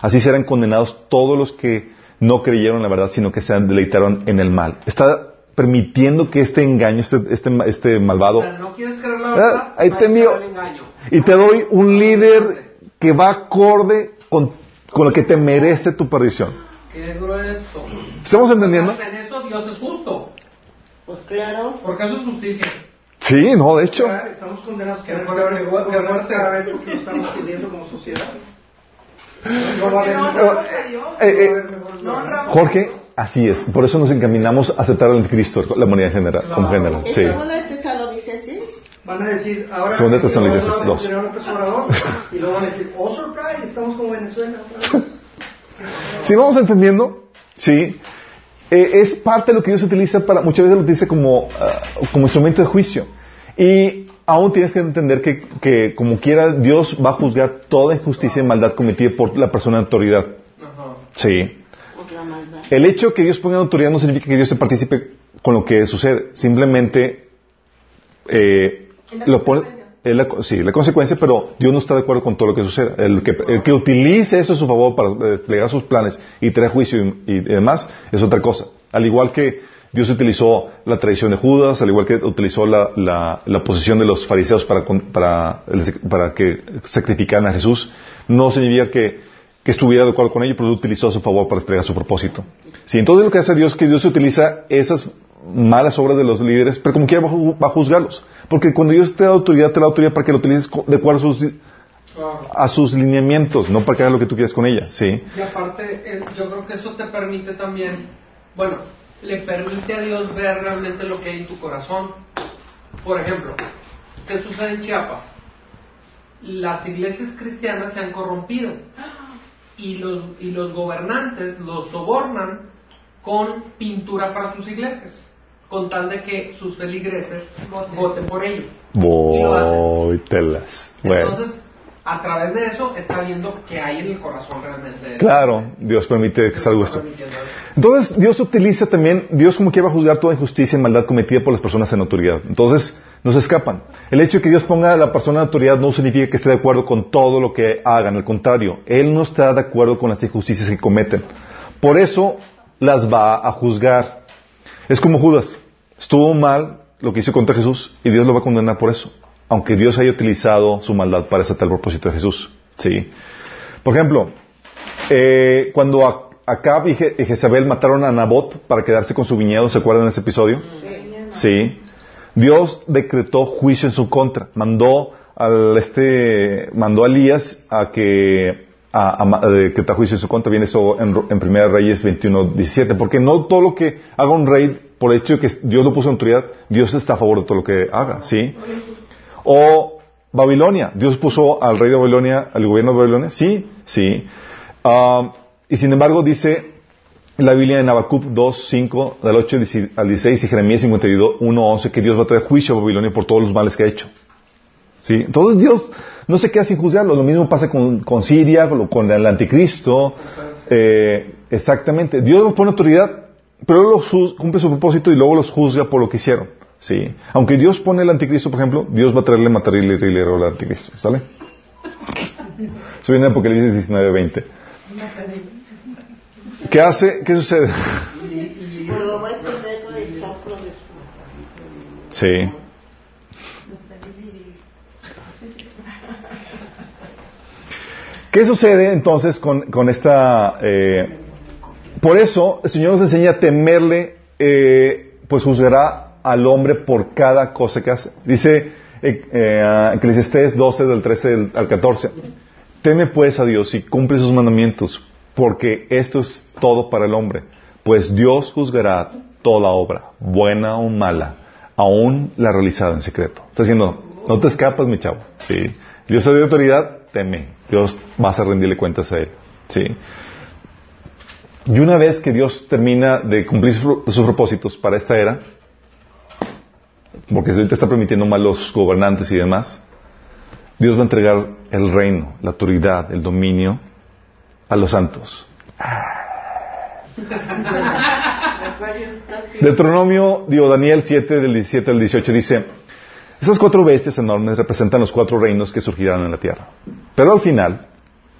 Así serán condenados todos los que no creyeron la verdad, sino que se deleitaron en el mal. Está permitiendo que este engaño, este, este, este malvado, no quieres creer la verdad, Ah, ahí te envío. creer el engaño. y te doy un líder que va acorde con, con lo que te merece tu perdición. Qué grueso. ¿Estamos entendiendo? En eso Dios es justo, Pues claro. porque eso es justicia. Sí, no, de hecho. Estamos condenados vez porque lo estamos pidiendo como sociedad. No va a haber Dios. Eh, eh, honramos Jorge, así es. Por eso nos encaminamos a aceptar al anticristo, la humanidad en general, como Claro. general. ¿En Sí. segunda de Tesalonicenses? Van a decir, ahora Segunda de Tesalonicenses vamos a dos. tener un López Obrador, y luego van a decir, oh surprise, estamos como Venezuela. ¿Sí vamos entendiendo? Sí. Eh, es parte de lo que Dios utiliza para, muchas veces lo utiliza como, ah, como instrumento de juicio. Y aún tienes que entender que, que, como quiera, Dios va a juzgar toda injusticia y maldad cometida por la persona de autoridad. Ajá. Sí. El hecho que Dios ponga autoridad no significa que Dios se participe con lo que sucede. Simplemente eh, lo pone. es la, sí, la consecuencia, pero Dios no está de acuerdo con todo lo que sucede. El que, el que utilice eso a su favor para desplegar sus planes y traer juicio y, y demás es otra cosa. Al igual que Dios utilizó la tradición de Judas, al igual que utilizó la, la, la posición de los fariseos para, para, para que sacrificaran a Jesús, no significa que, que estuviera de acuerdo con ello, pero lo utilizó a su favor para desplegar su propósito. Sí, entonces lo que hace Dios es que Dios utiliza esas malas obras de los líderes, pero como quiera va a juzgarlos. Porque cuando Dios te da autoridad, te da autoridad para que lo utilices de acuerdo a sus, a sus lineamientos, no para que hagas lo que tú quieras con ella. Sí. Y aparte, eh, yo creo que eso te permite también, bueno, le permite a Dios ver realmente lo que hay en tu corazón. Por ejemplo, ¿qué sucede en Chiapas? Las iglesias cristianas se han corrompido y los, y los gobernantes los sobornan con pintura para sus iglesias, con tal de que sus feligreses voten por ello. Y lo hacen. Voy, telas. Bueno. Entonces, a través de eso está viendo qué hay en el corazón realmente. Claro, Dios permite que salga esto. Entonces, Dios utiliza también, Dios como que va a juzgar toda injusticia y maldad cometida por las personas en autoridad. Entonces, no se escapan. El hecho de que Dios ponga a la persona en autoridad no significa que esté de acuerdo con todo lo que hagan. Al contrario, Él no está de acuerdo con las injusticias que cometen. Por eso, las va a juzgar. Es como Judas. Estuvo mal lo que hizo contra Jesús y Dios lo va a condenar por eso. Aunque Dios haya utilizado su maldad para ese tal propósito de Jesús. Sí. Por ejemplo, eh, cuando Acab y, Je- y Jezabel mataron a Nabot para quedarse con su viñedo, ¿se acuerdan de ese episodio? Sí. Dios decretó juicio en su contra. Mandó al este, mandó a Elías a que a, a, a decretar juicio en su contra. Viene eso en, en Primera Reyes 21, 17. Porque no todo lo que haga un rey, por el hecho de que Dios lo puso en autoridad, Dios está a favor de todo lo que haga, ¿sí? O Babilonia. Dios puso al rey de Babilonia, al gobierno de Babilonia. Sí, sí. Ah, y sin embargo dice la Biblia en Habacuc 2, 5, del 8 al 16 y Jeremías 52, 1, 11 que Dios va a traer juicio a Babilonia por todos los males que ha hecho. ¿Sí? Entonces Dios no se queda sin juzgarlo. Lo mismo pasa con, Siria, con, el anticristo. Eh, exactamente. Dios los pone autoridad, pero los cumple su propósito y luego los juzga por lo que hicieron. ¿Sí? Aunque Dios pone el anticristo, por ejemplo, Dios va a traerle material y al anticristo. ¿Sale? Eso viene en Apocalipsis 19, 20. ¿Qué hace? ¿Qué sucede? Sí. ¿Qué sucede entonces con, con esta... eh, por eso el Señor nos enseña a temerle, eh, pues juzgará al hombre por cada cosa que hace. Dice eh, eh, Eclesiastés 12 del 13 del- al 14. Teme pues a Dios y cumple sus mandamientos, porque esto es todo para el hombre. Pues Dios juzgará toda obra, buena o mala, aún la realizada en secreto. Está diciendo, no te escapas, mi chavo. Sí. Dios te dio autoridad, teme. Dios vas a rendirle cuentas a Él. Sí. Y una vez que Dios termina de cumplir su- sus propósitos para esta era, porque ahorita está permitiendo malos gobernantes y demás, Dios va a entregar el reino, la autoridad, el dominio a los santos. Deuteronomio, digo, Daniel 7, del 17 al 18 dice, esas cuatro bestias enormes representan los cuatro reinos que surgirán en la tierra. Pero al final,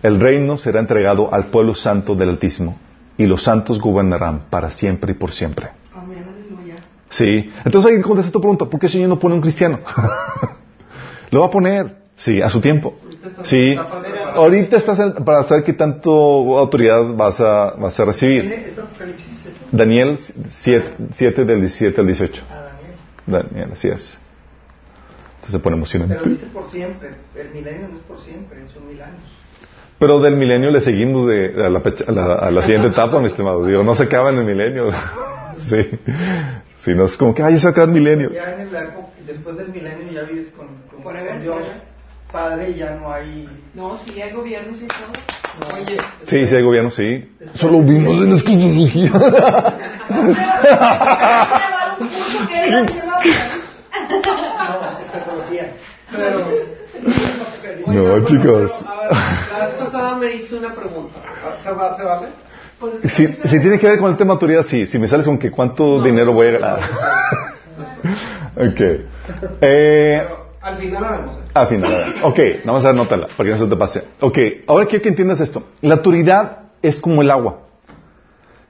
el reino será entregado al pueblo santo del Altísimo, y los santos gobernarán para siempre y por siempre. Sí. Entonces ahí contesta tu pregunta, ¿por qué Señor no pone un cristiano? Lo va a poner, sí, a su tiempo. Sí. Ahorita estás para saber qué tanto autoridad vas a, vas a recibir. Daniel 7, 7 del 17 al 18. Ah, Daniel. Así es. Entonces se pone emocionante. Pero dice por siempre. El milenio no es por siempre, son mil años. Pero del milenio le seguimos de, a, la, pecha- a la- a la siguiente etapa, mi estimado. Digo, no se acaba en el milenio. sí. Sí, no es como que, ay, ya se acaba el milenio. Ya en el arco, después del milenio ya vives con, con, con Dios. Padre ya no hay... No, si hay gobiernos y todo. Oye, Sí, sí hay gobierno, sí. Solo vimos en escatología. No, escatología. Pero... No, chicos. la vez pasada me hizo una pregunta. ¿Se, va, ¿Se vale? Si, si tiene que ver con el tema de autoridad, sí. Si me sales con que cuánto dinero voy a ganar. ok. Eh, al final la vemos. ¿eh? al final, a ver. Ok, vamos a anótala para que no se te pase. Ok, ahora quiero que entiendas esto. La autoridad es como el agua.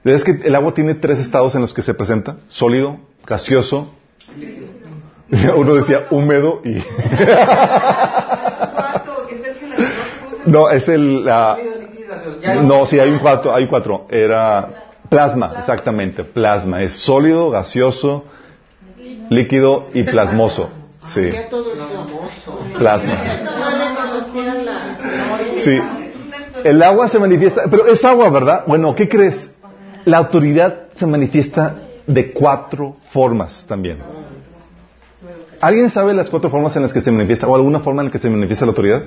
¿Ves que el agua tiene tres estados en los que se presenta? Sólido, gaseoso. Uno decía húmedo y... Que es el la ¿cómo se no, No, sí, hay un cuatro, hay cuatro. Era plasma, exactamente, plasma. Es sólido, gaseoso, líquido y plasmoso. Sí, todos somos. plasma. No le conocían la... Sí. El agua se manifiesta, pero es agua, ¿verdad? Bueno, ¿qué crees? La autoridad se manifiesta de cuatro formas también. ¿Alguien sabe las cuatro formas en las que se manifiesta o alguna forma en la que se manifiesta la autoridad?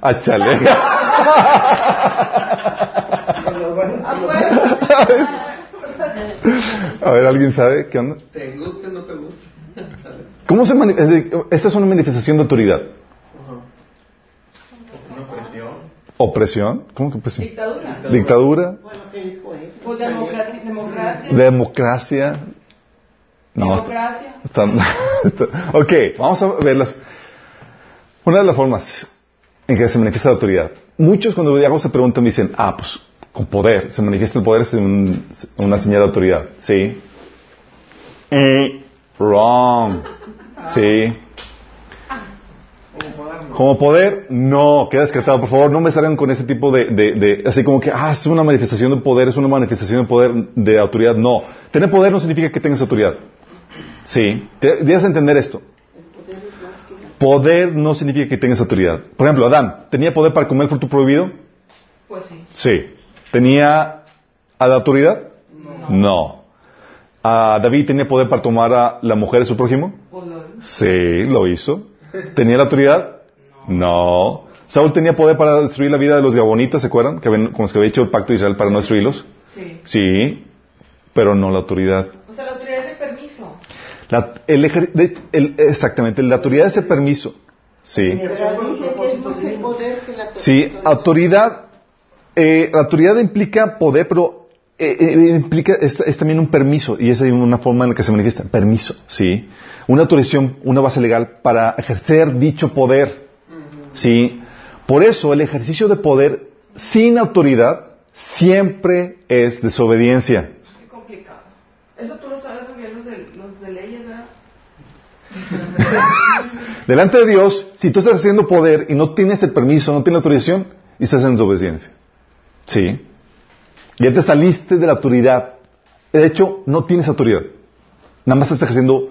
A chaleco. Los buenos A ver, ¿alguien sabe qué onda? ¿Te gusta o no te gusta? ¿Cómo se manifiesta? Esta es una manifestación de autoridad. ¿Opresión? ¿Cómo que opresión? Dictadura. ¿Dictadura? Bueno, ¿qué dijo él? O democracia. Democracia. ¿Democracia? No. Democracia. ok, vamos a verlas. Una de las formas en que se manifiesta la autoridad. Muchos cuando hago esta pregunta me dicen, ah, pues con poder. Se manifiesta el poder es un- una señal de autoridad. Sí. Eh, wrong. Sí. Como poder, no, queda descartado. Por favor, no me salgan con ese tipo de, de- de- así como que, ah, es una manifestación de poder, es una manifestación de poder, de autoridad. No. Tener poder no significa que tengas autoridad. Sí. Debes entender esto. El poder es más que la- Poder no significa que tengas autoridad. Por ejemplo, Adán, ¿tenía poder para comer el fruto prohibido? Pues sí. Sí. ¿Tenía a la autoridad? No. ¿A David tenía poder para tomar a la mujer de su prójimo? Pues lo- Sí, lo hizo. ¿Tenía la autoridad? No. ¿Saúl tenía poder para destruir la vida de los gabonitas, se acuerdan? Que habían- con los que había hecho el pacto de Israel para no destruirlos. Sí. Sí, pero no la autoridad. O sea, la autoridad. La- el ejer- de- el- exactamente, la autoridad es el permiso. Sí. Sí, autoridad, eh, la autoridad implica poder, pero eh, eh, implica, es, es también un permiso, y esa es una forma en la que se manifiesta, permiso, sí. Una autorización, una base legal para ejercer dicho poder, sí. Por eso el ejercicio de poder sin autoridad siempre es desobediencia. Eso tú lo sabes porque los de, los de leyes, ¿verdad? Delante de Dios, si tú estás haciendo poder y no tienes el permiso, no tienes la autorización, y estás en desobediencia. Sí. Ya te saliste de la autoridad. De hecho, no tienes autoridad. Nada más estás ejerciendo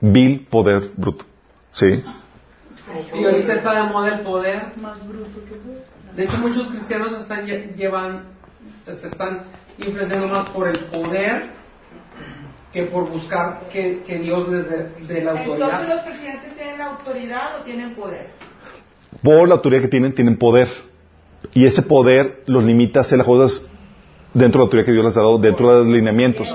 vil poder bruto. Sí. Y ahorita está de moda el poder. De hecho, muchos cristianos están lle- llevan, se están influenciando más por el poder que por buscar que, que Dios les dé dé la Entonces, autoridad. ¿los presidentes tienen autoridad o tienen poder? Por la autoridad que tienen, tienen poder. Y ese poder los limita a hacer las cosas dentro de la autoridad que Dios les ha dado, dentro de los lineamientos.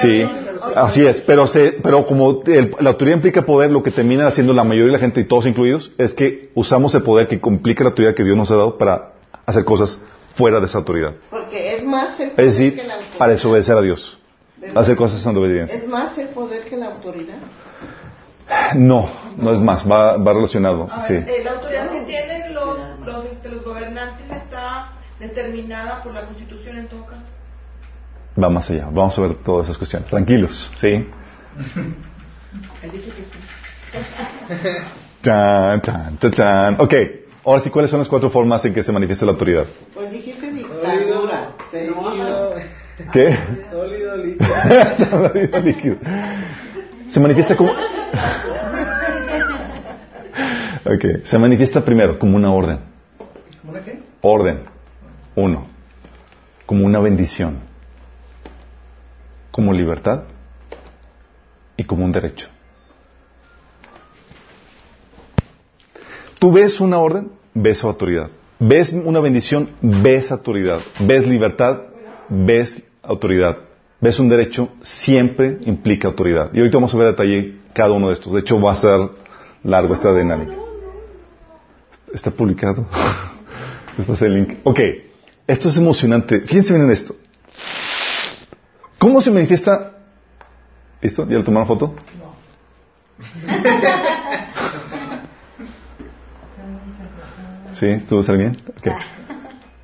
Sí, así es. Pero, se, pero como el- la autoridad implica poder, lo que termina haciendo la mayoría de la gente y todos incluidos es que usamos el poder que implica la autoridad que Dios nos ha dado para hacer cosas fuera de esa autoridad. Porque es más el poder Es decir, que la autoridad. para desobedecer a Dios. Hacer cosas en obediencia. Es más el poder que la autoridad. No, no es más, va, va relacionado. A Sí. ver, eh, la autoridad que tienen los, los, este, los gobernantes está determinada por la Constitución en todo caso. Va más allá. Vamos a ver todas esas cuestiones. Tranquilos, ¿sí? Él dice que sí. Chan, chan, chan, chan. Ok, ahora sí, ¿cuáles son las cuatro formas en que se manifiesta la autoridad? Pues dijiste dictadura, pero ¿Qué? Sólido, líquido. Sólido líquido. Se manifiesta como... Ok, se manifiesta primero como una orden. ¿Cómo una qué? Orden. Uno. Como una bendición. Como libertad. Y como un derecho. Tú ves una orden, ves autoridad. Ves una bendición, ves autoridad. Ves libertad, ves autoridad. Ves un derecho, siempre implica autoridad. Y ahorita vamos a ver a detalle cada uno de estos. De hecho, va a ser largo esta dinámica. Está publicado. Este es el link. Ok, esto es emocionante. Fíjense bien en esto. ¿Cómo se manifiesta? ¿Listo? ¿Ya le tomaron foto? ¿Sí? ¿Estuvo bien? Ok.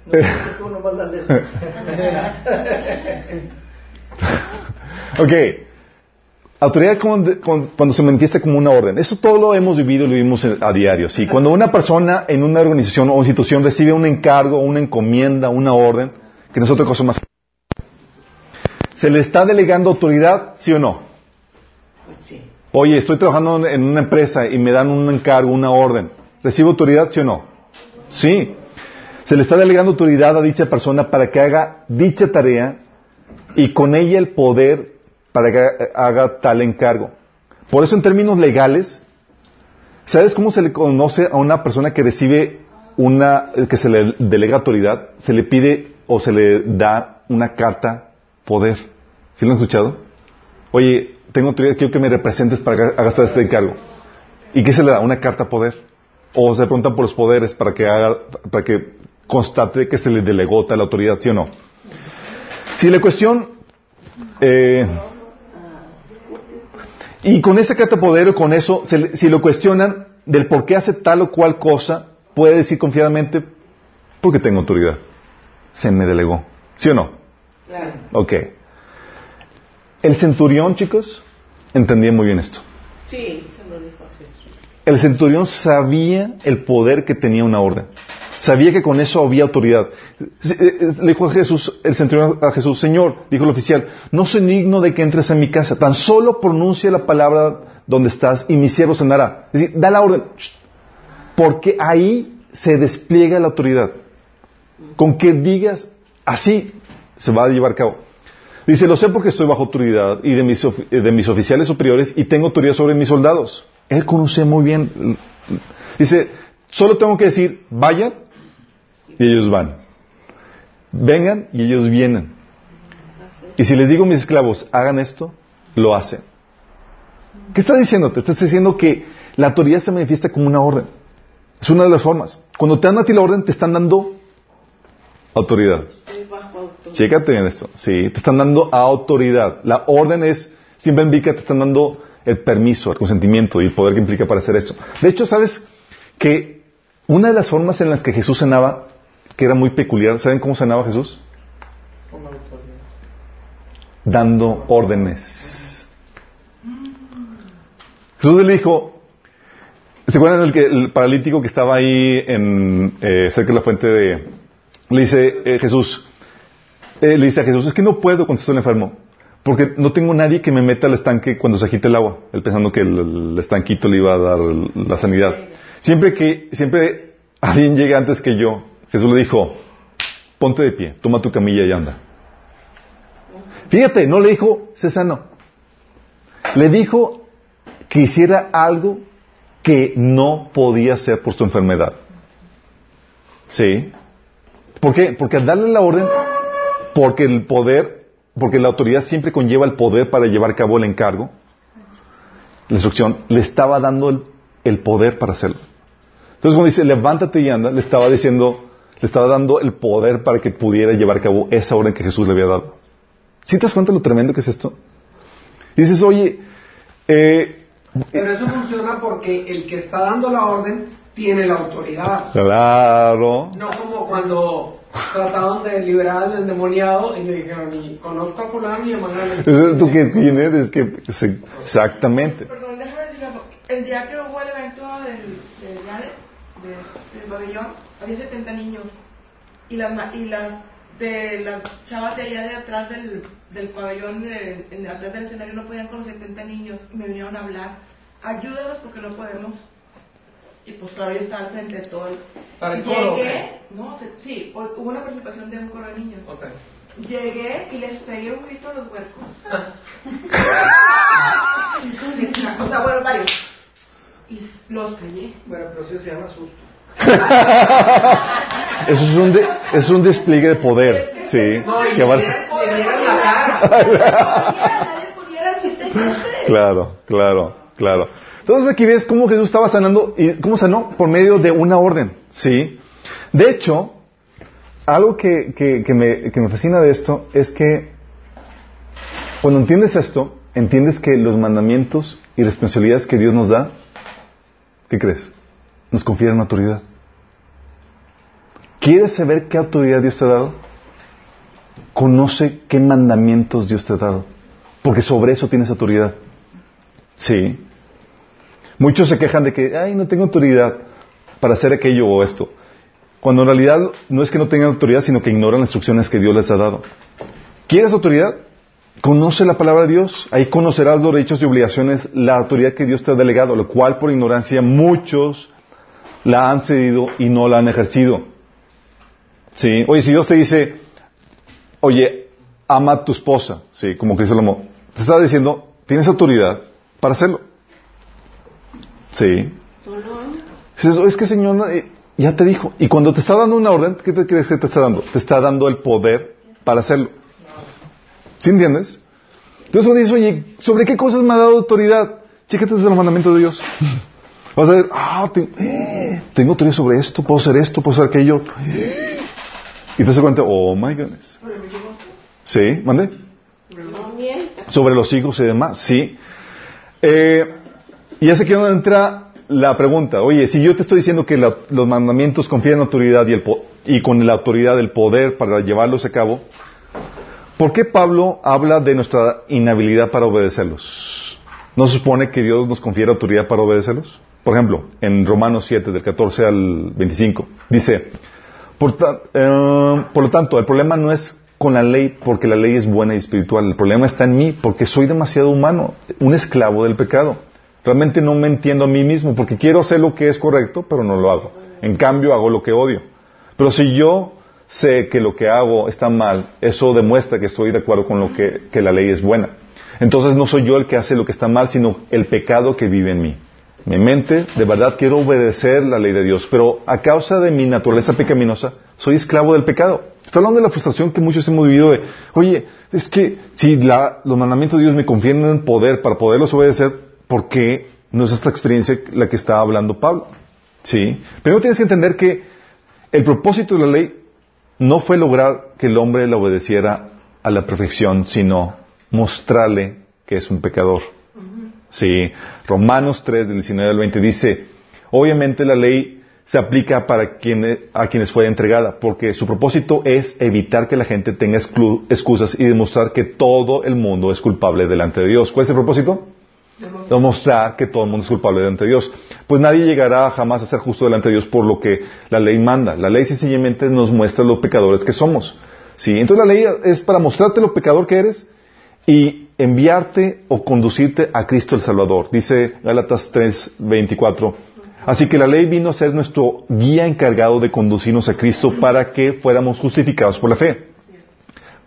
Ok. Autoridad cuando se manifiesta como una orden. Eso todo lo hemos vivido y lo vivimos a diario. ¿sí? Cuando una persona en una organización o institución recibe un encargo, una encomienda, una orden, que no es otra cosa más. ¿Se le está delegando autoridad, sí o no? Sí. Oye, estoy trabajando en una empresa y me dan un encargo, una orden. ¿Recibo autoridad, sí o no? Sí. Se le está delegando autoridad a dicha persona para que haga dicha tarea y con ella el poder para que haga tal encargo. Por eso en términos legales, ¿sabes cómo se le conoce a una persona que recibe una, que se le delega autoridad? Se le pide o se le da una carta poder. ¿Sí lo han escuchado? Oye, tengo autoridad, quiero que me representes para que hagas este encargo. ¿Y qué se le da? Una carta poder. O se preguntan por los poderes para que haga, para que constate que se le delegó tal autoridad, ¿sí o no? Si la cuestión, eh, y con esa carta poder o con eso, se si lo cuestionan del por qué hace tal o cual cosa, puede decir confiadamente, porque tengo autoridad. Se me delegó. ¿Sí o no? Claro. Ok. El centurión, chicos, entendía muy bien esto. Sí, se lo dijo a Jesús. El centurión sabía el poder que tenía una orden. Sabía que con eso había autoridad. Le dijo a Jesús, el centurión a Jesús, Señor, dijo el oficial, no soy digno de que entres en mi casa, tan solo pronuncia la palabra donde estás y mi siervo sanará. Es decir, da la orden. Porque ahí se despliega la autoridad. Con que digas así, se va a llevar a cabo. Dice, lo sé porque estoy bajo autoridad y de mis, de mis oficiales superiores y tengo autoridad sobre mis soldados. Él conoce muy bien. Dice, solo tengo que decir, vayan y ellos van. Vengan y ellos vienen. Y si les digo a mis esclavos, hagan esto, lo hacen. ¿Qué está diciéndote? Te está diciendo que la autoridad se manifiesta como una orden. Es una de las formas. Cuando te dan a ti la orden, te están dando autoridad. Chécate en esto. Sí, te están dando autoridad. La orden es, siempre indica, te están dando el permiso, el consentimiento y el poder que implica para hacer esto. De hecho, ¿sabes que una de las formas en las que Jesús cenaba, que era muy peculiar, ¿saben cómo cenaba Jesús? Dando órdenes. Jesús le dijo, ¿se acuerdan del que, el paralítico que estaba ahí en, eh, cerca de la fuente de... Le dice eh, Jesús, eh, le dice a Jesús, es que no puedo cuando estoy enfermo, porque no tengo nadie que me meta al estanque cuando se agite el agua, él pensando que el, el estanquito le iba a dar la sanidad. Siempre que, siempre alguien llega antes que yo, Jesús le dijo, ponte de pie, toma tu camilla y anda. Fíjate, no le dijo, sé sano. Le dijo que hiciera algo que no podía hacer por su enfermedad. ¿Sí? ¿Por qué? Porque al darle la orden, porque el poder, porque la autoridad siempre conlleva el poder para llevar a cabo el encargo, la instrucción, le estaba dando el, el poder para hacerlo. Entonces cuando dice, levántate y anda, le estaba diciendo, le estaba dando el poder para que pudiera llevar a cabo esa orden que Jesús le había dado. ¿Sí te das cuenta lo tremendo que es esto? Y dices, oye, eh, Pero eso funciona porque el que está dando la orden tiene la autoridad. claro, No como cuando trataron de liberar al endemoniado y le dijeron, y conozco a fulano y a ¿tú qué tienes? Que, sí, exactamente. Perdón, déjame decir algo. El día que hubo el evento del, del, día de- de- del pabellón, había 70 niños. Y las, ma- y las de las chavas de allá de atrás del, del pabellón, de, en- atrás del escenario, no podían con los 70 niños. Y me vinieron a hablar. Ayúdanos porque no podemos. Y pues claro, yo estaba al frente de todo. el- ¿Para el coro, Llegué, no, se- sí, hu- hubo una participación de un coro de niños. Ok. Llegué y les pegué un grito a los huercos. o sea, bueno, varios. Y los callé. Bueno, pero eso se llama susto. Eso es un, de- es un despliegue de poder. Sí. No, Que va- Claro, claro, claro. Entonces aquí ves cómo Jesús estaba sanando y cómo sanó por medio de una orden, ¿sí? De hecho, algo que, que, que me, que me fascina de esto es que cuando entiendes esto, entiendes que los mandamientos y responsabilidades que Dios nos da, ¿qué crees? Nos confieren autoridad. ¿Quieres saber qué autoridad Dios te ha dado? Conoce qué mandamientos Dios te ha dado. Porque sobre eso tienes autoridad. Sí. Muchos se quejan de que, ay, no tengo autoridad para hacer aquello o esto. Cuando en realidad no es que no tengan autoridad, sino que ignoran las instrucciones que Dios les ha dado. ¿Quieres autoridad? Conoce la palabra de Dios. Ahí conocerás los derechos y obligaciones, la autoridad que Dios te ha delegado, lo cual por ignorancia muchos la han cedido y no la han ejercido. Sí. Oye, si Dios te dice, oye, ama a tu esposa, sí, como Cristo lo amó, te está diciendo, tienes autoridad para hacerlo. Sí. Dices, "Oh, es que Señor eh, ya te dijo. Y cuando te está dando una orden, ¿qué te crees que te está dando? Te está dando el poder para hacerlo. ¿Sí entiendes? Entonces cuando dices, oye, ¿sobre qué cosas me ha dado autoridad? Chécate desde los mandamientos de Dios. Vas a ver, ah, eh, tengo autoridad sobre esto, puedo hacer esto, puedo hacer aquello. Y te das cuenta, oh my goodness. Sí, mande. Sobre los hijos y demás, sí. Eh, y sé que donde entra la pregunta. Oye, si yo te estoy diciendo que la- los mandamientos confían autoridad y, el y con la autoridad el poder para llevarlos a cabo, ¿por qué Pablo habla de nuestra inhabilidad para obedecerlos? ¿No se supone que Dios nos confiere autoridad para obedecerlos? Por ejemplo, en Romanos 7, del 14 al 25, dice, eh, por lo tanto, el problema no es con la ley porque la ley es buena y espiritual. El problema está en mí porque soy demasiado humano, un esclavo del pecado. Realmente no me entiendo a mí mismo porque quiero hacer lo que es correcto, pero no lo hago. En cambio, hago lo que odio. Pero si yo sé que lo que hago está mal, eso demuestra que estoy de acuerdo con lo que la ley es buena. Entonces no soy yo el que hace lo que está mal, sino el pecado que vive en mí. Mi mente, de verdad, quiero obedecer la ley de Dios, pero a causa de mi naturaleza pecaminosa, soy esclavo del pecado. Está hablando de la frustración que muchos hemos vivido de, oye, es que si la- los mandamientos de Dios me confieren poder para poderlos obedecer, ¿por qué no es esta experiencia la que está hablando Pablo? Sí. Primero tienes que entender que el propósito de la ley no fue lograr que el hombre la obedeciera a la perfección, sino mostrarle que es un pecador. Sí, Romanos 3, del 19 al 20 dice, obviamente la ley se aplica para quien- a quienes fue entregada, porque su propósito es evitar que la gente tenga excusas y demostrar que todo el mundo es culpable delante de Dios. ¿Cuál es el propósito? Demostrar que todo el mundo es culpable delante de Dios. Pues nadie llegará jamás a ser justo delante de Dios por lo que la ley manda. La ley sencillamente nos muestra los pecadores que somos. ¿Sí? Entonces la ley es para mostrarte lo pecador que eres y enviarte o conducirte a Cristo el Salvador. Dice Gálatas 3, 24. Así que la ley vino a ser nuestro guía encargado de conducirnos a Cristo para que fuéramos justificados por la fe.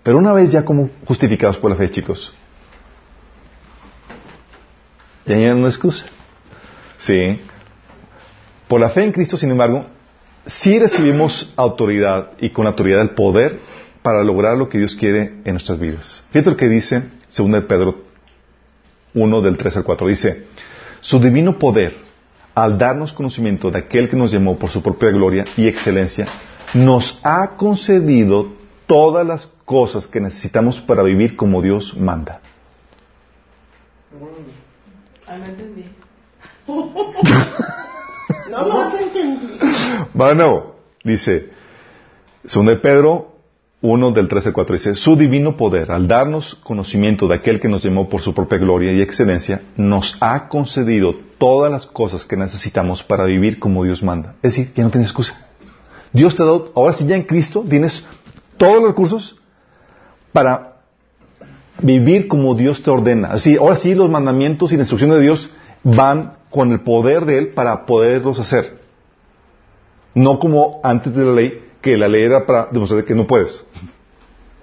Pero una vez ya como justificados por la fe, chicos, ya hay una excusa. Sí. Por la fe en Cristo, sin embargo, sí recibimos autoridad y con autoridad el poder para lograr lo que Dios quiere en nuestras vidas. Fíjate lo que dice 2 de Pedro 1 del 3 al 4. Dice, su divino poder, al darnos conocimiento de aquel que nos llamó por su propia gloria y excelencia, nos ha concedido todas las cosas que necesitamos para vivir como Dios manda. Ah, no lo has entendido. Nuevo. Dice, 2 de Pedro 1 del 13 al 4 dice, su divino poder, al darnos conocimiento de aquel que nos llamó por su propia gloria y excelencia, nos ha concedido todas las cosas que necesitamos para vivir como Dios manda. Es decir, ya no tienes excusa. Dios te ha dado, ahora sí ya en Cristo tienes todos los recursos para vivir como Dios te ordena. Así, ahora sí los mandamientos y la instrucción de Dios van con el poder de Él para poderlos hacer. No como antes de la ley, que la ley era para demostrar que no puedes.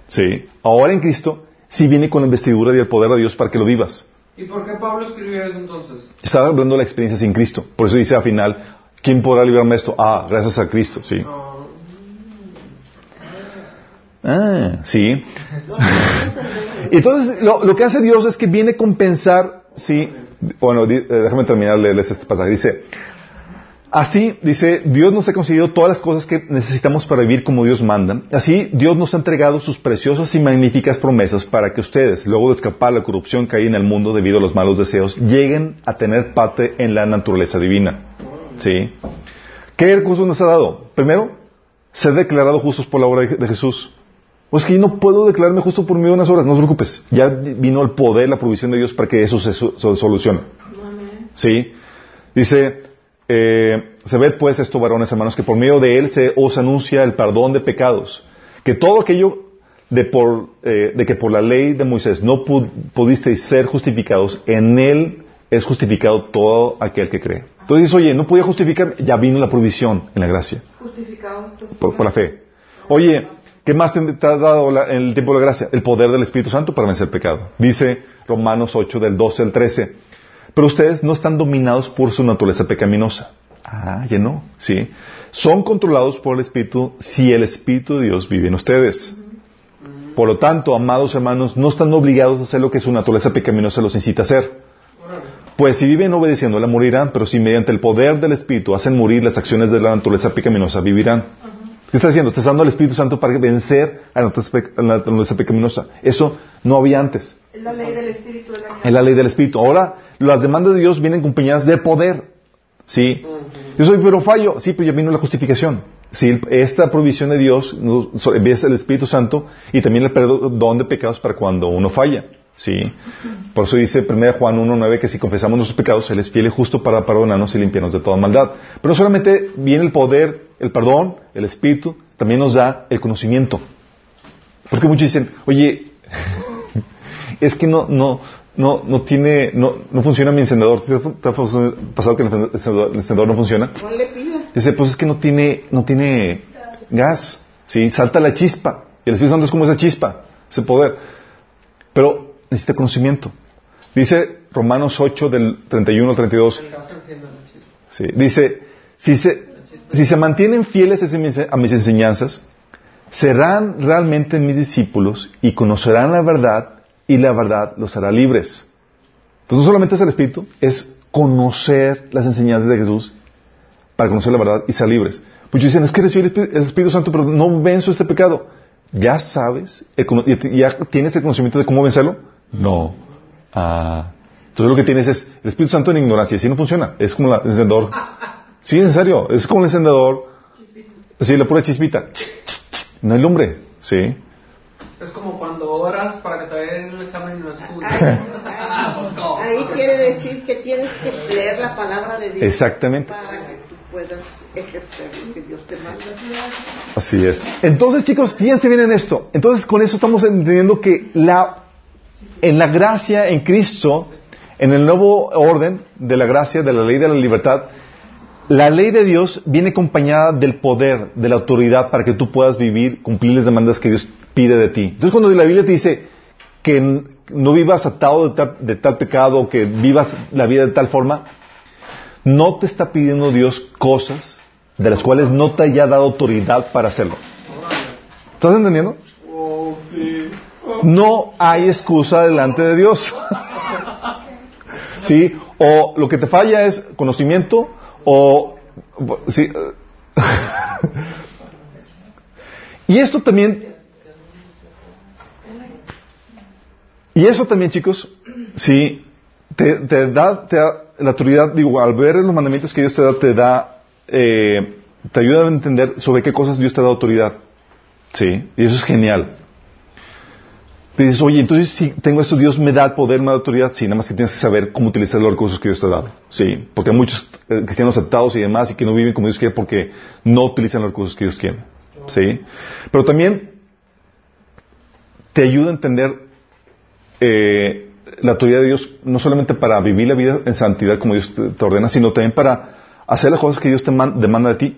Sí. Ahora en Cristo, sí viene con la investidura y el poder de Dios para que lo vivas. ¿Y por qué Pablo escribió eso entonces? Estaba hablando de la experiencia sin Cristo. Por eso dice al final, ¿quién podrá librarme de esto? Ah, gracias a Cristo, sí. No. Ah, sí. Entonces, lo, lo que hace Dios es que viene a compensar, sí. Bueno, di- eh, déjame terminar de leerles este pasaje. Dice, así, dice, Dios nos ha concedido todas las cosas que necesitamos para vivir como Dios manda. Así, Dios nos ha entregado sus preciosas y magníficas promesas para que ustedes, luego de escapar la corrupción que hay en el mundo debido a los malos deseos, lleguen a tener parte en la naturaleza divina. ¿Sí? ¿Qué recursos nos ha dado? Primero, ser declarado justos por la obra de, de Jesús. O es que yo no puedo declararme justo por mis buenas obras, no te preocupes. Ya vino el poder, la provisión de Dios para que eso se, so- se solucione. ¿Sí? Dice, eh, se ve pues esto, varones hermanos, que por medio de él se os anuncia el perdón de pecados. Que todo aquello de, por, eh, de que por la ley de Moisés no pu- pudisteis ser justificados, en él es justificado todo aquel que cree. Entonces oye, no podía justificar, ya vino la provisión en la gracia Justificado. por, por la fe. Oye, ¿qué más te, te ha dado la- en el tiempo de la gracia? El poder del Espíritu Santo para vencer el pecado. Dice Romanos 8 del 12 al 13. Pero ustedes no están dominados por su naturaleza pecaminosa. Ah, ya no, sí. Son controlados por el Espíritu si el Espíritu de Dios vive en ustedes. Por lo tanto, amados hermanos, no están obligados a hacer lo que su naturaleza pecaminosa los incita a hacer. Pues si viven obedeciéndola, morirán, pero si mediante el poder del Espíritu hacen morir las acciones de la naturaleza pecaminosa, vivirán. ¿Qué estás haciendo? Estás dando al Espíritu Santo para vencer a la naturaleza la pecaminosa. Eso no había antes. Es la ley del espíritu la Es la ley del Espíritu. Ahora, las demandas de Dios vienen acompañadas de poder. ¿Sí? Yo soy pero fallo. Sí, pero ya vino la justificación. Sí, esta provisión de Dios es el Espíritu Santo y también el perdón de pecados para cuando uno falla. ¿Sí? Por eso dice 1 Juan 1.9 que si confesamos nuestros pecados, Él es fiel y justo para perdonarnos y limpiarnos de toda maldad. Pero no solamente viene el poder, el perdón, el Espíritu, también nos da el conocimiento. Porque muchos dicen, oye, es que no, no, no, no tiene, no, no funciona mi encendedor. ¿Te ha pasado que el encendedor, el encendedor no funciona? Ponle pila. Dice, pues es que no tiene, no tiene gas. Sí, salta la chispa. Y el Espíritu Santo es como esa chispa, ese poder. Pero necesita conocimiento. Dice Romanos 8 del 31 al 32. El gas enciende la chispa. Sí, dice, si se, si se mantienen fieles a mis- a mis enseñanzas, serán realmente mis discípulos y conocerán la verdad y la verdad los hará libres. Entonces no solamente es el Espíritu, es conocer las enseñanzas de Jesús para conocer la verdad y ser libres. Muchos dicen, es que recibí el Espí- el Espíritu Santo, pero no venzo este pecado. ¿Ya sabes? ¿Ya tienes el conocimiento de cómo vencerlo? No. Ah. Entonces lo que tienes es el Espíritu Santo en ignorancia. Así no funciona. Es como el encendedor. Sí, en serio. Es como el encendedor. Así, la pura chispita. No hay lumbre. Sí. Es como cuando oras para que te Ahí quiere decir que tienes que leer la palabra de Dios Exactamente. para que tú puedas ejercer lo que Dios te manda. Así es. Entonces, chicos, fíjense bien en esto. Entonces, con eso estamos entendiendo que la, en la gracia, en Cristo, en el nuevo orden de la gracia, de la ley de la libertad, la ley de Dios viene acompañada del poder, de la autoridad para que tú puedas vivir, cumplir las demandas que Dios pide de ti. Entonces, cuando la Biblia te dice que no vivas atado de tal, pecado, que vivas la vida de tal forma, no te está pidiendo Dios cosas de las cuales no te haya dado autoridad para hacerlo. ¿Estás entendiendo? No hay excusa delante de Dios. ¿Sí? O lo que te falla es conocimiento o... Sí. y esto también... Y eso también, chicos, sí, te, da, la autoridad, digo, al ver los mandamientos que Dios te da, te da, eh, te ayuda a entender sobre qué cosas Dios te da autoridad. Sí, y eso es genial. Te dices, oye, entonces si tengo esto, Dios me da poder, me da autoridad. Sí, nada más que tienes que saber cómo utilizar los recursos que Dios te ha dado. Sí, porque hay muchos eh, cristianos aceptados y demás y que no viven como Dios quiere porque no utilizan los recursos que Dios quiere. Sí, pero también te ayuda a entender eh, la autoridad de Dios no solamente para vivir la vida en santidad como Dios te, te ordena, sino también para hacer las cosas que Dios te man- demanda de ti.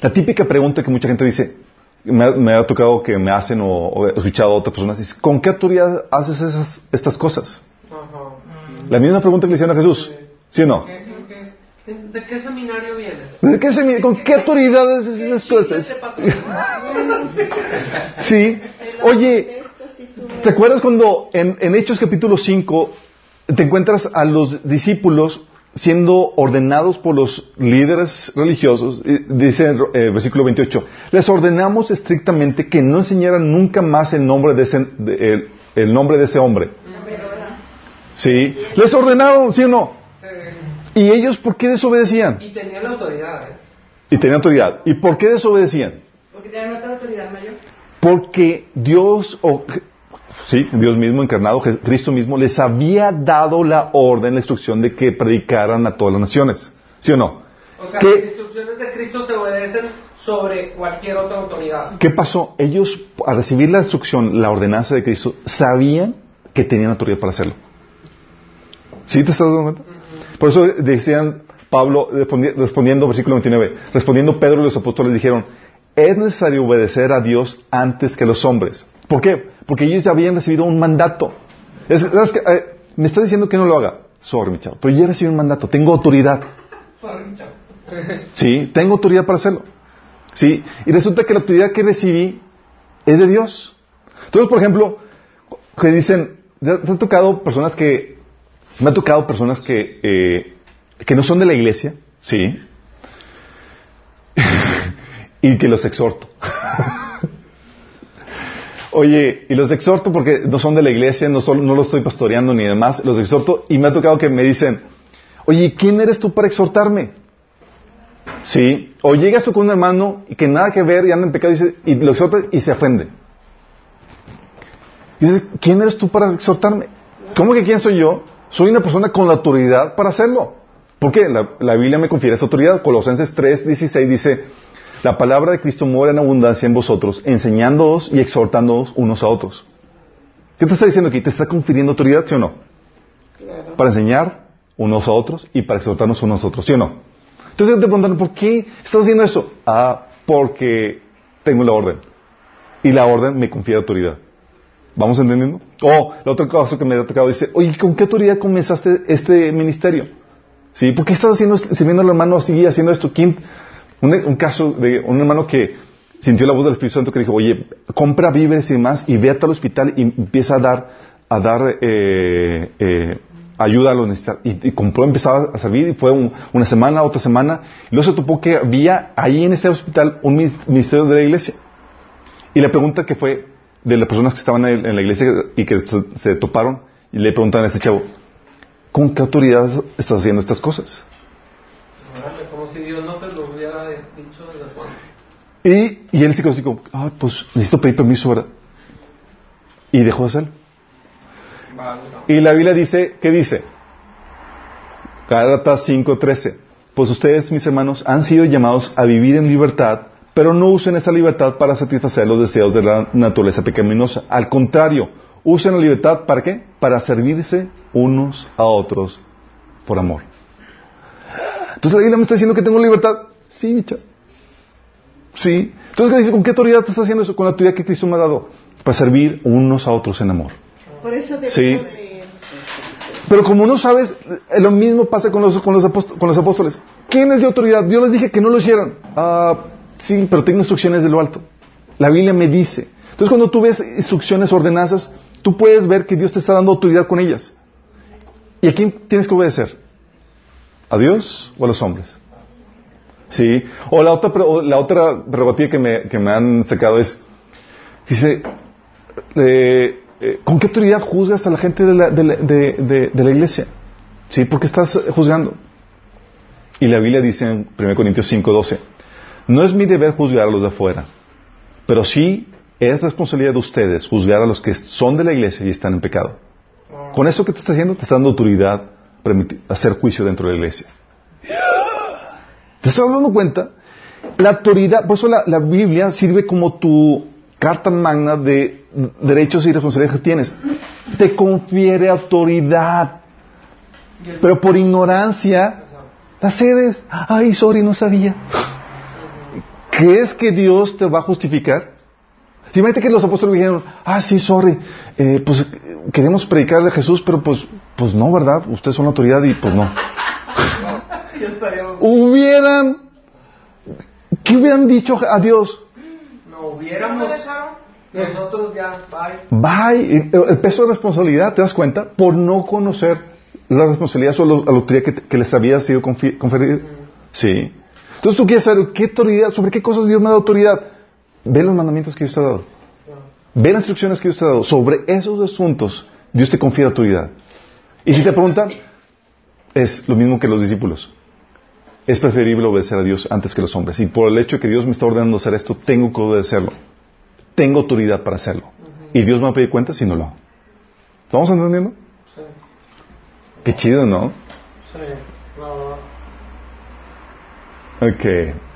La típica pregunta que mucha gente dice, me ha, me ha tocado que me hacen o, o he escuchado a otras personas, es, ¿con qué autoridad haces esas, estas cosas? La misma pregunta que le hicieron a Jesús, ¿sí o no? ¿Qué- qué- qué- ¿De qué seminario vienes? ¿De qué se mide? ¿Con qué autoridad haces esas cosas? Sí. Oye, Esto sí tú no- ¿Te acuerdas cuando en, en Hechos capítulo 5 te encuentras a los discípulos siendo ordenados por los líderes religiosos? Dice el versículo 28, les ordenamos estrictamente que no enseñaran nunca más el nombre de ese, de- el, el nombre de ese hombre. Sí, les ordenaron, ¿sí o no? Sí. ¿Y ellos por qué desobedecían? Y tenía la autoridad, ¿eh? Y tenían autoridad. ¿Y por qué desobedecían? Porque tienen otra autoridad mayor. Porque Dios, o, sí, Dios mismo encarnado, Cristo mismo, les había dado la orden, la instrucción de que predicaran a todas las naciones. ¿Sí o no? O sea, ¿Qué? las instrucciones de Cristo se obedecen sobre cualquier otra autoridad. ¿Qué pasó? Ellos, al recibir la instrucción, la ordenanza de Cristo, sabían que tenían autoridad para hacerlo. ¿Sí te estás dando cuenta? Por eso decían Pablo, respondi- respondiendo, versículo 29, respondiendo Pedro y los apóstoles dijeron, es necesario obedecer a Dios antes que a los hombres. ¿Por qué? Porque ellos ya habían recibido un mandato. Es, ¿sabes qué? Eh, me está diciendo que no lo haga. Sorry, mi chavo. Pero yo he recibido un mandato. Tengo autoridad. Sorry, chavo. Sí, tengo autoridad para hacerlo. Sí, y resulta que la autoridad que recibí es de Dios. Entonces, por ejemplo, que dicen, ¿te han tocado personas que, me han tocado personas que, eh, que no son de la iglesia, sí, y que los exhorto. Oye, y los exhorto porque no son de la iglesia, no, solo, no los estoy pastoreando ni demás, los exhorto y me ha tocado que me dicen, oye, ¿quién eres tú para exhortarme? Sí, o llegas tú con un hermano y que nada que ver y anda en pecado y, dice- y lo exhortas y se ofende. Dices, ¿quién eres tú para exhortarme? ¿Cómo que quién soy yo? Soy una persona con la autoridad para hacerlo. ¿Por qué? La, la Biblia me confiere esa autoridad. Colosenses 3, 16 dice, la palabra de Cristo mora en abundancia en vosotros, enseñándoos y exhortándoos unos a otros. ¿Qué te está diciendo aquí? ¿Te está confiriendo autoridad, sí o no? Claro. Para enseñar unos a otros y para exhortarnos unos a otros, ¿sí o no? Entonces te preguntan, ¿por qué estás haciendo eso? Ah, porque tengo la orden. Y la orden me confiere autoridad. ¿Vamos entendiendo? O el otro caso que me ha tocado dice, oye, ¿con qué autoridad comenzaste este ministerio? ¿Sí? ¿Por qué estás haciendo, sirviendo al hermano así, haciendo esto? ¿Quién? Un, caso de un hermano que sintió la voz del Espíritu Santo que dijo, oye, compra víveres y demás y ve a tal hospital y empieza a dar, a dar eh, eh, ayuda a los necesitados. Y, y compró, empezaba a servir y fue un- una semana, otra semana. Y luego se topó que había ahí en ese hospital un ministerio de la iglesia. Y la pregunta que fue de las personas que estaban en en la iglesia y que se, se toparon, y le preguntan a ese chavo, ¿con qué autoridad estás haciendo estas cosas? Órale, Como si Dios no te lo hubiera dicho desde cuándo. Y, y él se quedó así como, ah, pues necesito pedir permiso, ¿verdad? Y dejó de hacerlo. Vale, Y la Biblia dice, ¿qué dice? Gálatas 5:13. Pues ustedes, mis hermanos, han sido llamados a vivir en libertad, pero no usen esa libertad para satisfacer los deseos de la naturaleza pecaminosa. Al contrario, usen la libertad para qué? Para servirse unos a otros por amor. Entonces la Biblia me está diciendo que tengo libertad. Sí, bicha. Sí. Entonces dice, ¿con qué autoridad te estás haciendo eso? Con la autoridad que Cristo me ha dado. Para servir unos a otros en amor. Por eso debemos Sí. Pero como no sabes, eh, lo mismo pasa con los, con los, con los apóstoles. ¿Quién les dio autoridad? Yo les dije que no lo hicieran. Ah, sí, pero tengo instrucciones de lo alto. La Biblia me dice. Entonces cuando tú ves instrucciones ordenanzas, tú puedes ver que Dios te está dando autoridad con ellas. ¿Y a quién tienes que obedecer? ¿A Dios o a los hombres? Sí. O la otra, la otra prerrogativa que me, que me han sacado es, dice, eh, eh, ¿con qué autoridad juzgas a la gente de la, de la- de- de- de la iglesia? ¿Sí? ¿Por qué estás juzgando? Y la Biblia dice en 1 Corintios 5:12, no es mi deber juzgar a los de afuera, pero sí es responsabilidad de ustedes juzgar a los que son de la iglesia y están en pecado. Con eso que te está haciendo, te está dando autoridad para emitir- hacer juicio dentro de la iglesia. ¿Te estás dando cuenta? La autoridad, por eso la, Biblia sirve como tu carta magna de derechos y responsabilidades que tienes. Te confiere autoridad, pero por ignorancia la cedes. Ay, sorry, no sabía. ¿Crees que Dios te va a justificar? Imagínate que los apóstoles dijeron, ah, sí, sorry, eh, pues queremos predicarle a Jesús, pero pues, pues no, ¿verdad? Ustedes son la autoridad y pues no. Hubieran, ¿qué hubieran dicho a Dios? No ¿No hubiéramos. Nosotros ya, bye. Bye. El el peso de responsabilidad, ¿te das cuenta? Por no conocer la responsabilidad o la autoridad que, que les había sido conferida. Sí. Entonces tú quieres saber qué autoridad, sobre qué cosas Dios me da autoridad. Ve los mandamientos que Dios te ha dado. Ve las instrucciones que Dios te ha dado. Sobre esos asuntos, Dios te confiere autoridad. Y si te preguntan, es lo mismo que los discípulos. Es preferible obedecer a Dios antes que los hombres. Y por el hecho de que Dios me está ordenando hacer esto, tengo que obedecerlo. Tengo autoridad para hacerlo. Y Dios me va a pedir cuentas si no lo hago. ¿Vamos entendiendo? Sí, Qué chido, ¿no? sí. Ok.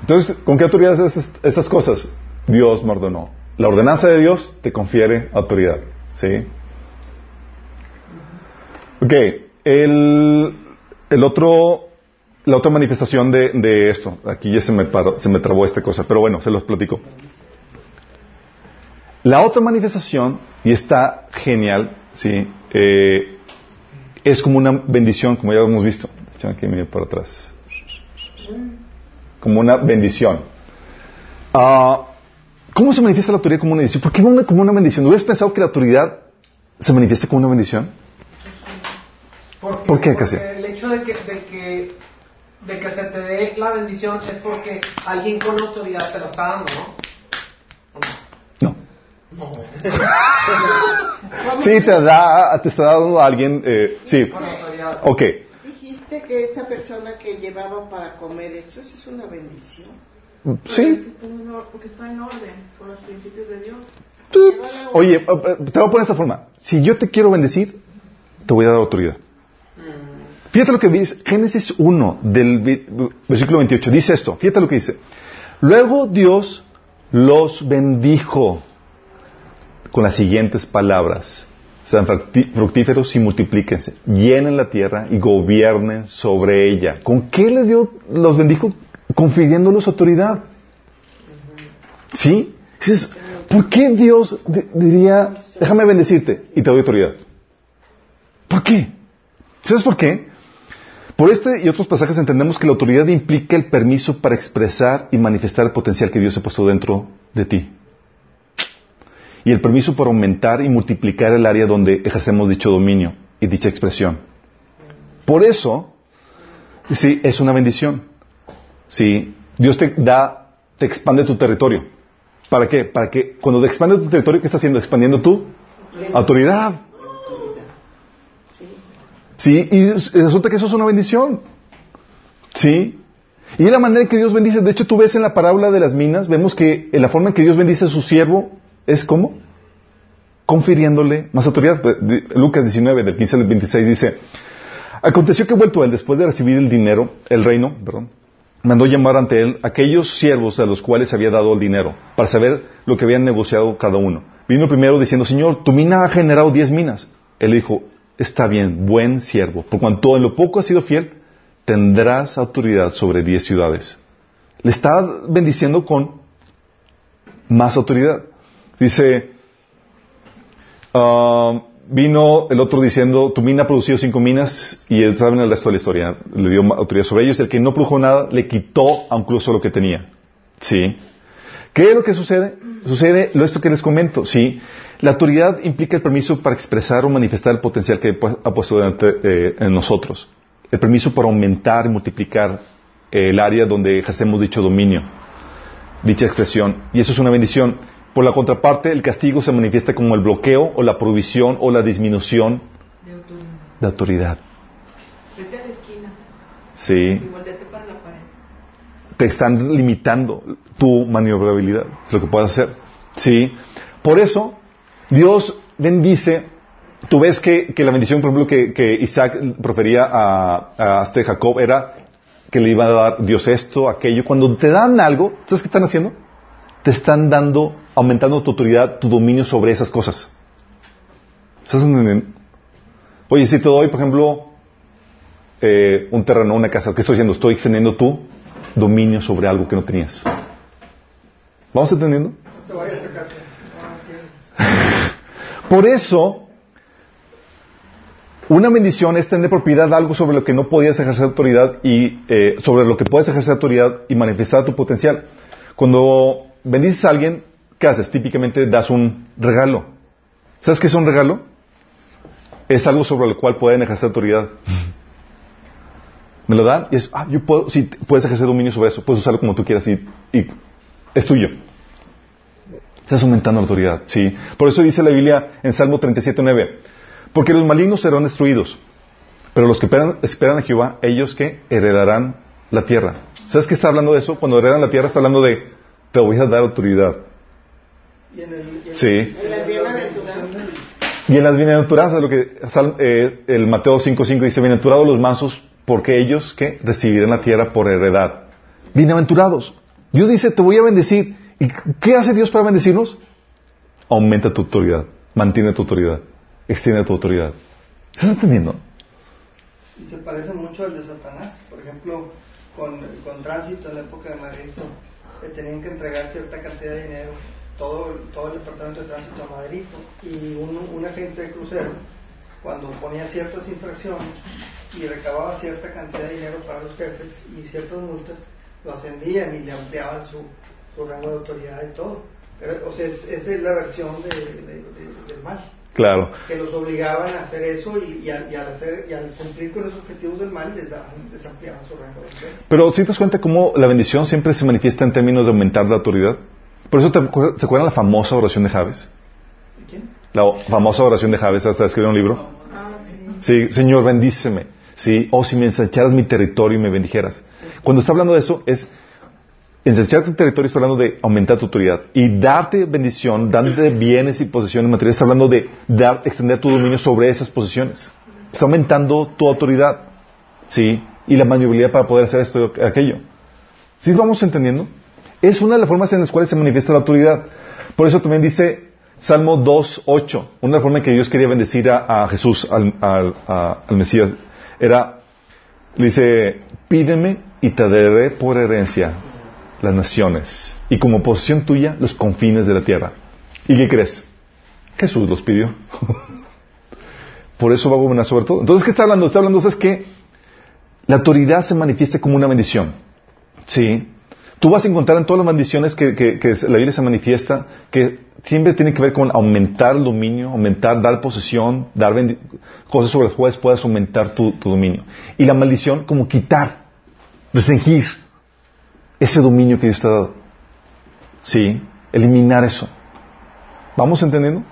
Entonces, ¿con qué autoridad haces est- estas cosas? Dios me ordenó. La ordenanza de Dios te confiere autoridad. ¿Sí? Ok. El, otro, la otra manifestación de, de esto. Aquí ya se me, se me trabó esta cosa, pero bueno, se los platico. La otra manifestación, y está genial, ¿sí? Eh, es como una bendición, como ya hemos visto. Échame aquí medio para atrás. Como una bendición. Ah, ¿Cómo se manifiesta la autoridad como una bendición? ¿Por qué una- como una bendición? ¿No hubieras pensado que la autoridad se manifiesta como una bendición? Porque, ¿Por qué, porque el hecho de que, de, que, de que se te dé la bendición es porque alguien con autoridad te la está dando, ¿no? No. No. Sí, te da, te está dando a alguien, eh, sí. Con autoridad. Ok. Dijiste que esa persona que llevaba para comer eso, eso es una bendición. Sí. Porque está en orden con los principios de Dios. Oye, eh, eh, te voy a poner de esta forma. Si yo te quiero bendecir, te voy a dar autoridad. Fíjate lo que dice Génesis 1 del versículo 28. Dice esto. Fíjate lo que dice. Luego Dios los bendijo con las siguientes palabras. Sean fructíferos y multiplíquense. Llenen la tierra y gobiernen sobre ella. ¿Con qué les dio, los bendijo? Confiriéndolos autoridad. ¿Sí? Dices, ¿por qué Dios di- diría, déjame bendecirte y te doy autoridad? ¿Por qué? ¿Sabes por qué? Por este y otros pasajes entendemos que la autoridad implica el permiso para expresar y manifestar el potencial que Dios ha puesto dentro de ti. Y el permiso para aumentar y multiplicar el área donde ejercemos dicho dominio y dicha expresión. Por eso, sí, es una bendición. Sí, Dios te da, te expande tu territorio. ¿Para qué? Para que cuando te expande tu territorio, ¿qué está haciendo? Expandiendo tu autoridad. Sí, y resulta que eso es una bendición. Sí. Y la manera en que Dios bendice. De hecho, tú ves en la parábola de las minas, vemos que en la forma en que Dios bendice a su siervo es como confiriéndole más autoridad. Lucas 19, del 15 al 26 dice, aconteció que vuelto él, después de recibir el dinero, el reino, perdón, mandó llamar ante él aquellos siervos a los cuales había dado el dinero, para saber lo que habían negociado cada uno. Vino primero diciendo, Señor, tu mina ha generado diez minas. Él dijo, está bien, buen siervo, por cuanto en lo poco has sido fiel, tendrás autoridad sobre diez ciudades. Le está bendiciendo con más autoridad. Dice, ah, vino el otro diciendo, tu mina ha producido cinco minas y él sabe el resto de la historia. Le dio autoridad sobre ellos. El que no produjo nada le quitó incluso lo que tenía. ¿Sí? ¿Qué es lo que sucede? Sucede lo esto que les comento. ¿Sí? La autoridad implica el permiso para expresar o manifestar el potencial que pu- ha puesto delante, eh, en nosotros. El permiso para aumentar y multiplicar eh, el área donde ejercemos dicho dominio, dicha expresión. Y eso es una bendición. Por la contraparte, el castigo se manifiesta como el bloqueo o la provisión o la disminución De autoridad. de autoridad. Vete a la esquina Sí. y volteate para la pared. te están limitando tu maniobrabilidad, es lo que puedes hacer. Sí. Por eso, Dios bendice. Tú ves que, que la bendición, por ejemplo, que, que Isaac profería a, a este Jacob era que le iba a dar Dios esto, aquello. Cuando te dan algo, ¿sabes qué están haciendo? Te están dando, aumentando tu autoridad, tu dominio sobre esas cosas. ¿Estás entendiendo? Oye, si te doy, por ejemplo, eh, un terreno, una casa, ¿qué estoy haciendo? Estoy extendiendo tu dominio sobre algo que no tenías. ¿Vamos entendiendo? Casa. Por eso, una bendición es tener propiedad de algo sobre lo que no podías ejercer autoridad y eh, sobre lo que puedes ejercer autoridad y manifestar tu potencial. Cuando bendices a alguien, ¿qué haces? Típicamente das un regalo. ¿Sabes qué es un regalo? Es algo sobre lo cual pueden ejercer autoridad. Me lo dan y es, ah, yo puedo, sí, puedes ejercer dominio sobre eso, puedes usarlo como tú quieras y es tuyo. Estás aumentando la autoridad, sí. Por eso dice la Biblia en Salmo 37.9, porque los malignos serán destruidos, pero los que esperan, esperan a Jehová, ellos que heredarán la tierra. ¿Sabes qué está hablando de eso? Cuando heredan la tierra está hablando de, te voy a dar autoridad. Y en el, y en Sí. en las Y en las bienaventuranzas, lo que eh, el Mateo 5.5 dice, bienaventurados los mansos, porque ellos que recibirán la tierra por heredad. Bienaventurados. Dios dice, te voy a bendecir. ¿Y qué hace Dios para bendecirnos? Aumenta tu autoridad, mantiene tu autoridad, extiende tu autoridad. ¿Estás entendiendo? Y se parece mucho al de Satanás. Por ejemplo, con, con tránsito en la época de Madrid, le tenían que entregar cierta cantidad de dinero, todo, todo el departamento de tránsito a Madrid. Y un, un agente de crucero, cuando ponía ciertas infracciones y recababa cierta cantidad de dinero para los jefes y ciertas multas, lo ascendían y le ampliaban su, su rango de autoridad y todo. Pero, o sea, es, esa es la versión de- de- de- del mal Claro. que los obligaban a hacer eso y, y al, y al hacer, y al cumplir con los objetivos del mal les, daban, les ampliaban su rango de influencia. Pero si te das cuenta cómo la bendición siempre se manifiesta en términos de aumentar la autoridad. Por eso te se acuerdan la famosa oración de Javes. ¿Y quién? La famosa oración de Javes hasta escribir un libro. Ah, sí. Sí, Señor, bendíceme. Sí, o si me ensancharas mi territorio y me bendijeras. Cuando está hablando de eso, es ensanchar tu territorio, está hablando de aumentar tu autoridad. Y darte bendición, darte bienes y posesiones materiales, está hablando de dar, extender tu dominio sobre esas posiciones. Está aumentando tu autoridad. Sí, y la maniobrabilidad para poder hacer esto y aquello. ¿Sí vamos entendiendo? Es una de las formas en las cuales se manifiesta la autoridad. Por eso también dice Salmo 2.8, una forma en que Dios quería bendecir a, Jesús, al, al Mesías, era, le dice, pídeme y te daré por herencia las naciones y como posesión tuya los confines de la tierra. ¿Y qué crees? Jesús los pidió. por eso va a gobernar sobre todo. Entonces, ¿qué está hablando? Está hablando, ¿sabes qué? La autoridad se manifiesta como una bendición. ¿Sí? Tú vas a encontrar en todas las bendiciones que, la Biblia se manifiesta que siempre tiene que ver con aumentar el dominio, aumentar, dar posesión, dar cosas sobre las cuales puedas aumentar tu, dominio. Y la maldición como quitar, restringir ese dominio que Dios te ha dado. Sí, eliminar eso. ¿Vamos entendiendo?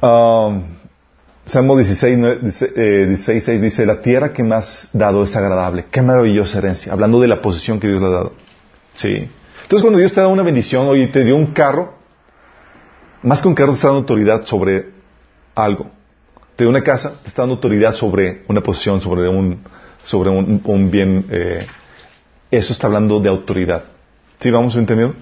Um, Salmo 16, 16, 6 dice, la tierra que me has dado es agradable. Qué maravillosa herencia. Hablando de la posesión que Dios le ha dado. Sí. Entonces cuando Dios te da una bendición, oye, te dio un carro, más que un carro te está dando autoridad sobre algo. Te dio una casa, te está dando autoridad sobre una posesión, sobre un, sobre un, bien. Eh, eso está hablando de autoridad. ¿Sí vamos entendiendo?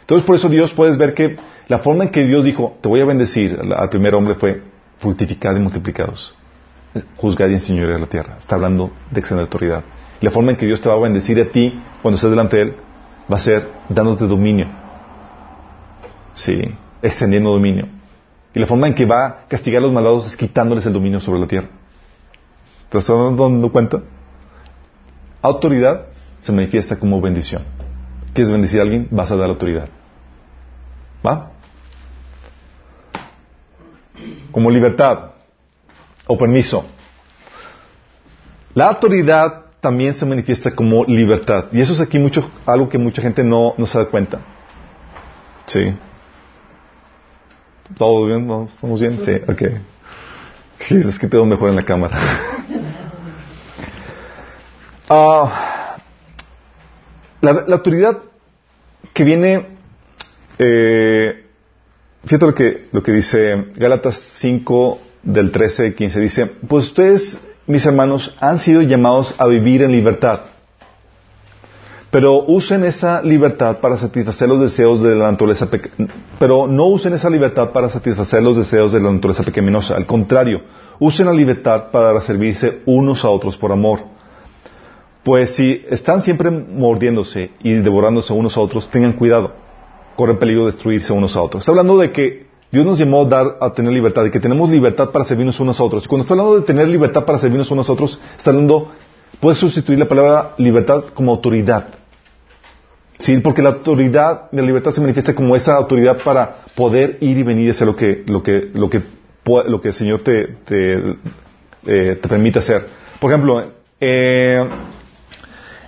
Entonces por eso Dios puedes ver que la forma en que Dios dijo, te voy a bendecir al primer hombre fue, fructificad y multiplicados. Juzgad y enseñoread la tierra. Está hablando de extender autoridad. Y la forma en que Dios te va a bendecir a ti cuando estés delante de Él va a ser dándote dominio. Sí, extendiendo dominio. Y la forma en que va a castigar a los malvados es quitándoles el dominio sobre la tierra. ¿Te estás dando cuenta? Autoridad se manifiesta como bendición. ¿Quieres bendecir a alguien? Vas a dar autoridad. ¿Va? como libertad o permiso. La autoridad también se manifiesta como libertad. Y eso es aquí mucho, algo que mucha gente no, no se da cuenta. ¿Sí? ¿Todo bien? ¿Estamos bien? Sí, ok. Es que tengo mejor en la cámara. Ah, la, autoridad que viene eh, Fíjate lo que, lo que dice Gálatas 5 del 13 y 15. Dice, pues ustedes, mis hermanos, han sido llamados a vivir en libertad. Pero usen esa libertad para satisfacer los deseos de la naturaleza pero no usen esa libertad para satisfacer los deseos de la naturaleza pecaminosa. Al contrario, usen la libertad para servirse unos a otros por amor. Pues si están siempre mordiéndose y devorándose unos a otros, tengan cuidado corren peligro de destruirse unos a otros. Está hablando de que Dios nos llamó a, dar, a tener libertad, de que tenemos libertad para servirnos unos a otros. Cuando está hablando de tener libertad para servirnos unos a otros, está hablando, puedes sustituir la palabra libertad como autoridad. Sí, porque la autoridad, la libertad se manifiesta como esa autoridad para poder ir y venir y hacer lo que, lo que, lo que, lo que el Señor te, te, eh, te permite hacer. Por ejemplo, eh,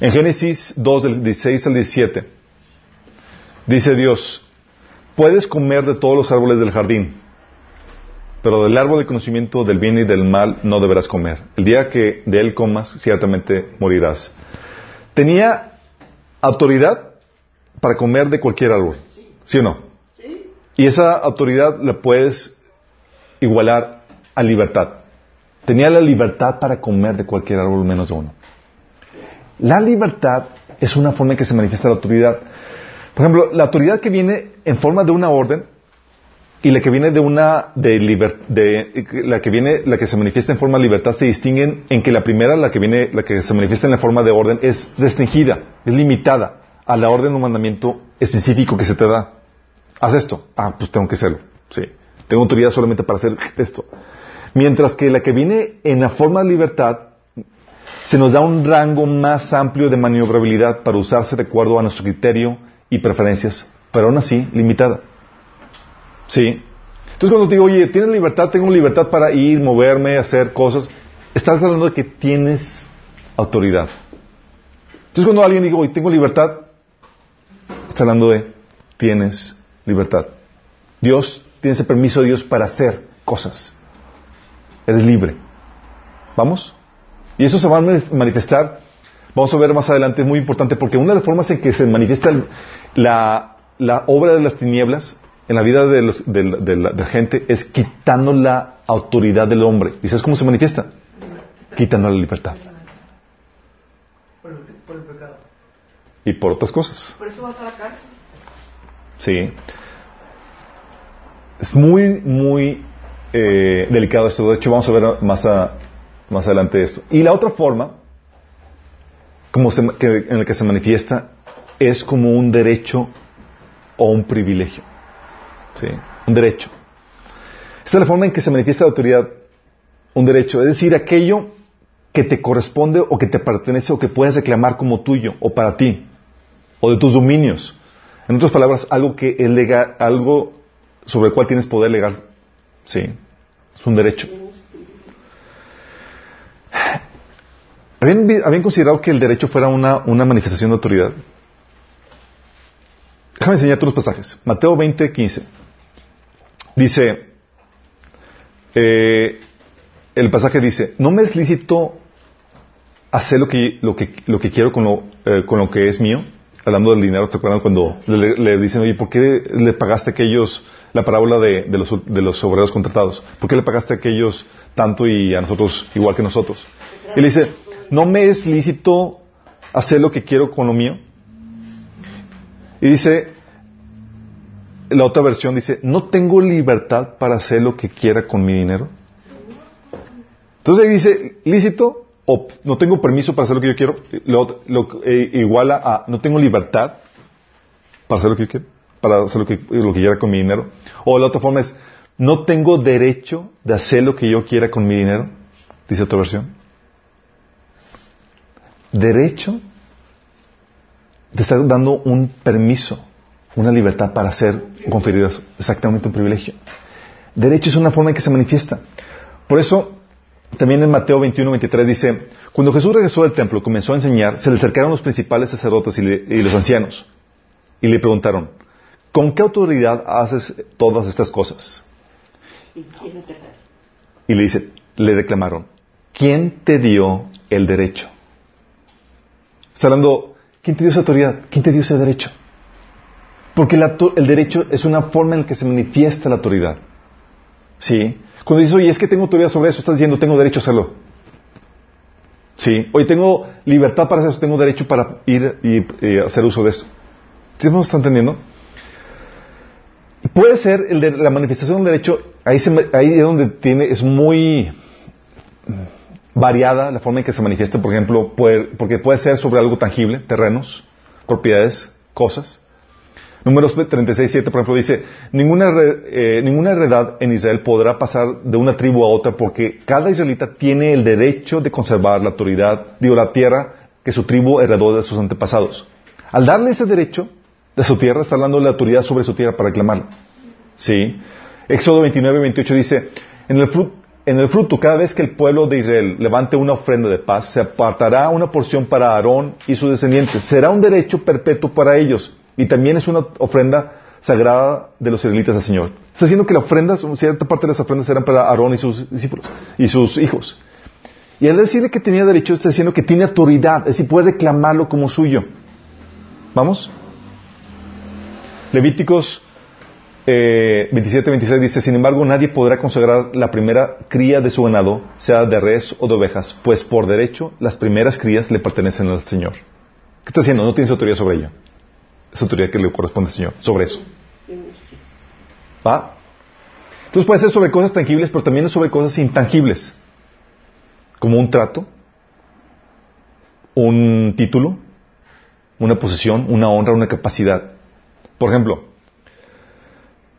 en Génesis 2, del 16 al 17, Dice Dios, puedes comer de todos los árboles del jardín, pero del árbol de conocimiento del bien y del mal no deberás comer. El día que de él comas, ciertamente morirás. Tenía autoridad para comer de cualquier árbol, ¿sí o no? Sí. Y esa autoridad la puedes igualar a libertad. Tenía la libertad para comer de cualquier árbol menos de uno. La libertad es una forma en que se manifiesta la autoridad. Por ejemplo, la autoridad que viene en forma de una orden y la que viene de una de, la que viene la que se manifiesta en forma de libertad se distinguen en que la primera la que viene la que se manifiesta en la forma de orden es restringida, es limitada a la orden o mandamiento específico que se te da. Haz esto. Ah, pues tengo que hacerlo. Sí. Tengo autoridad solamente para hacer esto. Mientras que la que viene en la forma de libertad se nos da un rango más amplio de maniobrabilidad para usarse de acuerdo a nuestro criterio y preferencias, pero aún así limitada. ¿Sí? Entonces cuando te digo, oye, tienes libertad, tengo libertad para ir, moverme, hacer cosas, estás hablando de que tienes autoridad. Entonces cuando alguien dice, oye, tengo libertad, está hablando de tienes libertad. Dios, tienes el permiso de Dios para hacer cosas. Eres libre. ¿Vamos? Y eso se va a manifestar vamos a ver más adelante, es muy importante porque una de las formas en que se manifiesta la, obra de las tinieblas en la vida de, la, gente es quitando la autoridad del hombre. ¿Y sabes cómo se manifiesta? Quitando la libertad. Por el, pecado. y por otras cosas. Por eso vas a la cárcel. Sí. Es muy, muy eh, delicado esto. De hecho, vamos a ver más, a- más adelante esto. Y la otra forma, como se- que- en la que se manifiesta, es como un derecho o un privilegio. ¿Sí? Un derecho. Esta es la forma en que se manifiesta la autoridad, un derecho. Es decir, aquello que te corresponde o que te pertenece o que puedes reclamar como tuyo o para ti o de tus dominios. En otras palabras, algo que es legal, algo sobre el cual tienes poder legal. Sí, es un derecho. ¿Habían, habían considerado que el derecho fuera una, una manifestación de autoridad? Déjame enseñarte unos pasajes. Mateo 20, 15. Dice, eh, el pasaje dice, no me es lícito hacer lo que, lo que, lo que quiero con lo, eh, con lo que es mío. Hablando del dinero, ¿te acuerdan cuando le, le dicen, oye, ¿por qué le pagaste a aquellos, la parábola de, de los, de los obreros contratados? ¿Por qué le pagaste a aquellos tanto y a nosotros igual que nosotros? Y le dice, ¿no me es lícito hacer lo que quiero con lo mío? Y dice, la otra versión dice, ¿no tengo libertad para hacer lo que quiera con mi dinero? Entonces ahí dice, lícito o no tengo permiso para hacer lo que yo quiero, lo, lo- eh, igual a, a no tengo libertad para hacer lo que yo quiero, para hacer lo que, lo que quiera con mi dinero. O la otra forma es, no tengo derecho de hacer lo que yo quiera con mi dinero, dice otra versión. Derecho te está dando un permiso, una libertad para conferir eso, exactamente un privilegio. Derecho es una forma en que se manifiesta. Por eso, también en Mateo 21, 23 dice, cuando Jesús regresó del templo, comenzó a enseñar, se le acercaron los principales sacerdotes y, le- y los ancianos y le preguntaron, ¿con qué autoridad haces todas estas cosas? ¿Y? Y le dice, le reclamaron, ¿quién te dio el derecho? Está hablando, ¿quién te dio esa autoridad? ¿Quién te dio ese derecho? Porque el derecho es una forma en la que se manifiesta la autoridad. ¿Sí? Cuando dices, oye, es que tengo autoridad sobre eso, estás diciendo, tengo derecho a hacerlo. ¿Sí? Oye, tengo libertad para hacer eso, tengo derecho para ir y eh, hacer uso de esto. ¿Sí me está entendiendo? Puede ser la manifestación del derecho, ahí, ahí es donde tiene, es muy variada la forma en que se manifiesta, por ejemplo, porque puede ser sobre algo tangible, terrenos, propiedades, cosas. Números 36, 7, por ejemplo, dice, ninguna, eh, ninguna heredad en Israel podrá pasar de una tribu a otra porque cada israelita tiene el derecho de conservar la autoridad, digo, la tierra que su tribu heredó de sus antepasados. Al darle ese derecho de su tierra, está de la autoridad sobre su tierra para reclamarla. ¿Sí? Éxodo 29, 28 dice, en el, fruto, en el fruto, cada vez que el pueblo de Israel levante una ofrenda de paz, se apartará una porción para Aarón y sus descendientes. Será un derecho perpetuo para ellos. Y también es una ofrenda sagrada de los israelitas al Señor. Está diciendo que la ofrenda, cierta parte de las ofrendas eran para Aarón y sus discípulos y sus hijos. Y al decirle que tenía derecho, está diciendo que tiene autoridad, es decir, puede reclamarlo como suyo. ¿Vamos? Levíticos eh, 27-26 dice, sin embargo, nadie podrá consagrar la primera cría de su ganado, sea de res o de ovejas, pues por derecho las primeras crías le pertenecen al Señor. ¿Qué está haciendo? No tienes autoridad sobre ello. Es autoridad que le corresponde al Señor, sobre eso. ¿Va? Entonces puede ser sobre cosas tangibles, pero también sobre cosas intangibles, como un trato, un título, una posesión, una honra, una capacidad. Por ejemplo,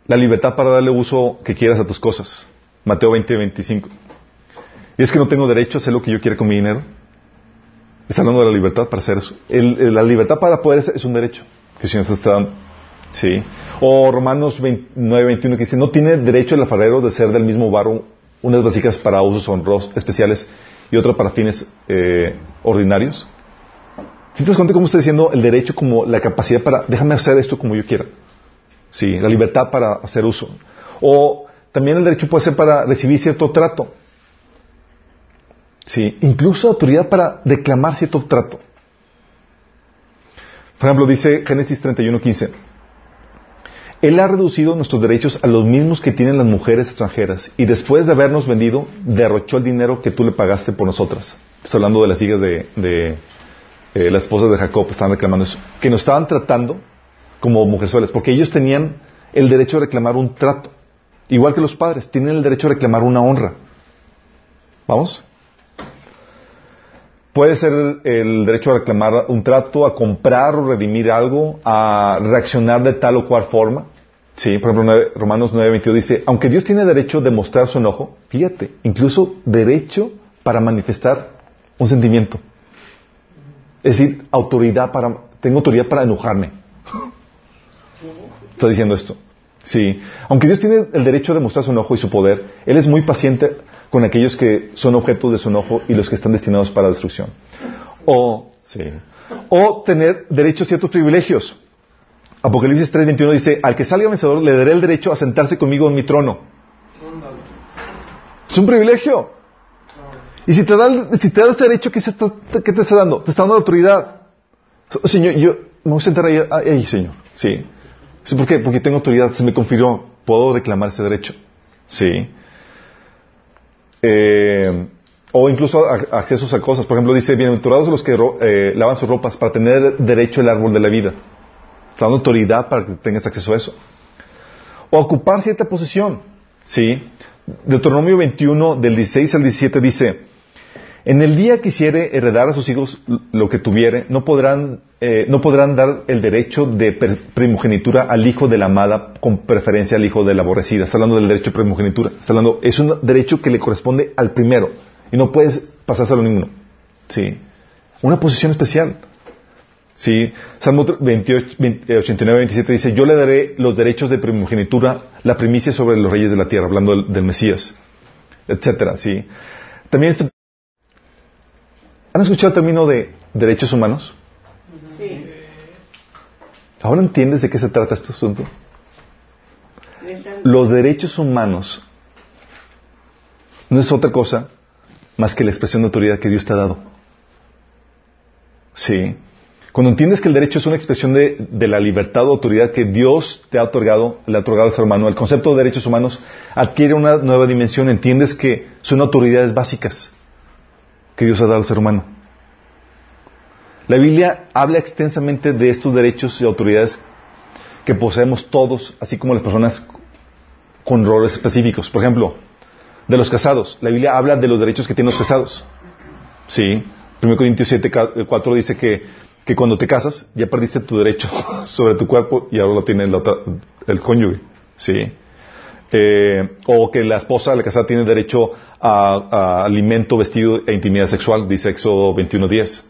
la libertad para darle uso que quieras a tus cosas. Mateo 20, 25. Y es que no tengo derecho a hacer lo que yo quiera con mi dinero. Está hablando de la libertad para hacer eso. La libertad para poder hacer es un derecho que el Señor está dando. Sí. O Romanos 29, 21 que dice, no tiene derecho el alfarero de ser del mismo barro unas vasijas para usos honrosos especiales y otra para fines eh, ordinarios. Si te das cuenta cómo está diciendo el derecho como la capacidad para, déjame hacer esto como yo quiera. Sí, la libertad para hacer uso. O también el derecho puede ser para recibir cierto trato. Sí, incluso autoridad para reclamar cierto trato. Por ejemplo, dice Génesis 31:15. Él ha reducido nuestros derechos a los mismos que tienen las mujeres extranjeras y después de habernos vendido, derrochó el dinero que tú le pagaste por nosotras. Está hablando de las hijas de, de, eh, las esposas de Jacob estaban reclamando eso, que nos estaban tratando como mujerzuelas, porque ellos tenían el derecho de reclamar un trato, igual que los padres, tienen el derecho de reclamar una honra. ¿Vamos? Puede ser el, derecho a reclamar un trato, a comprar o redimir algo, a reaccionar de tal o cual forma. Sí, por ejemplo, Romanos 9:22 dice, aunque Dios tiene derecho de mostrar su enojo, fíjate, incluso derecho para manifestar un sentimiento. Es decir, autoridad para, tengo autoridad para enojarme. Está diciendo esto. Sí. Aunque Dios tiene el derecho de mostrar su enojo y su poder, Él es muy paciente con aquellos que son objetos de su enojo y los que están destinados para la destrucción. O, sí. O tener derecho a ciertos privilegios. Apocalipsis 3:21 dice, al que salga vencedor le daré el derecho a sentarse conmigo en mi trono. Es un privilegio. Y si te da, si te da ese derecho, ¿qué, se está- qué te está dando? Te está dando autoridad. Señor, yo me voy a sentar ahí, ahí, Señor. Sí. Sí, ¿Por qué? Porque tengo autoridad, se me confirió. Puedo reclamar ese derecho. Sí. Eh, o incluso a- accesos a cosas. Por ejemplo, dice, bienaventurados los que eh, lavan sus ropas para tener derecho al árbol de la vida. Está dando autoridad para que tengas acceso a eso. O ocupar cierta posición. ¿Sí? Deuteronomio 21, del 16 al 17 dice, en el día que quisiere heredar a sus hijos lo que tuviere, no podrán, eh, no podrán dar el derecho de primogenitura al hijo de la amada con preferencia al hijo de la aborrecida. Está hablando del derecho de primogenitura. Está hablando, es un derecho que le corresponde al primero y no puedes pasárselo a ninguno. ¿Sí? Una posición especial. Sí, Salmo 28, 20, eh, 89, 27 dice, yo le daré los derechos de primogenitura, la primicia sobre los reyes de la tierra, hablando del, del Mesías, etcétera, sí. También, se- ¿han escuchado el término de derechos humanos? ¿Ahora entiendes de qué se trata este asunto? Los derechos humanos no es otra cosa más que la expresión de autoridad que Dios te ha dado. Sí. Cuando entiendes que el derecho es una expresión de, de la libertad o autoridad que Dios te ha otorgado, le ha otorgado al ser humano, el concepto de derechos humanos adquiere una nueva dimensión. Entiendes que son autoridades básicas que Dios ha dado al ser humano. La Biblia habla extensamente de estos derechos y autoridades que poseemos todos, así como las personas con roles específicos. Por ejemplo, de los casados. La Biblia habla de los derechos que tienen los casados. Sí. 1 Corintios 7, 4 dice que, que cuando te casas ya perdiste tu derecho sobre tu cuerpo y ahora lo tiene otra- el cónyuge. Sí. Eh, o que la esposa, la casada, tiene derecho a, a alimento, vestido e intimidad sexual, dice Éxodo 21.10.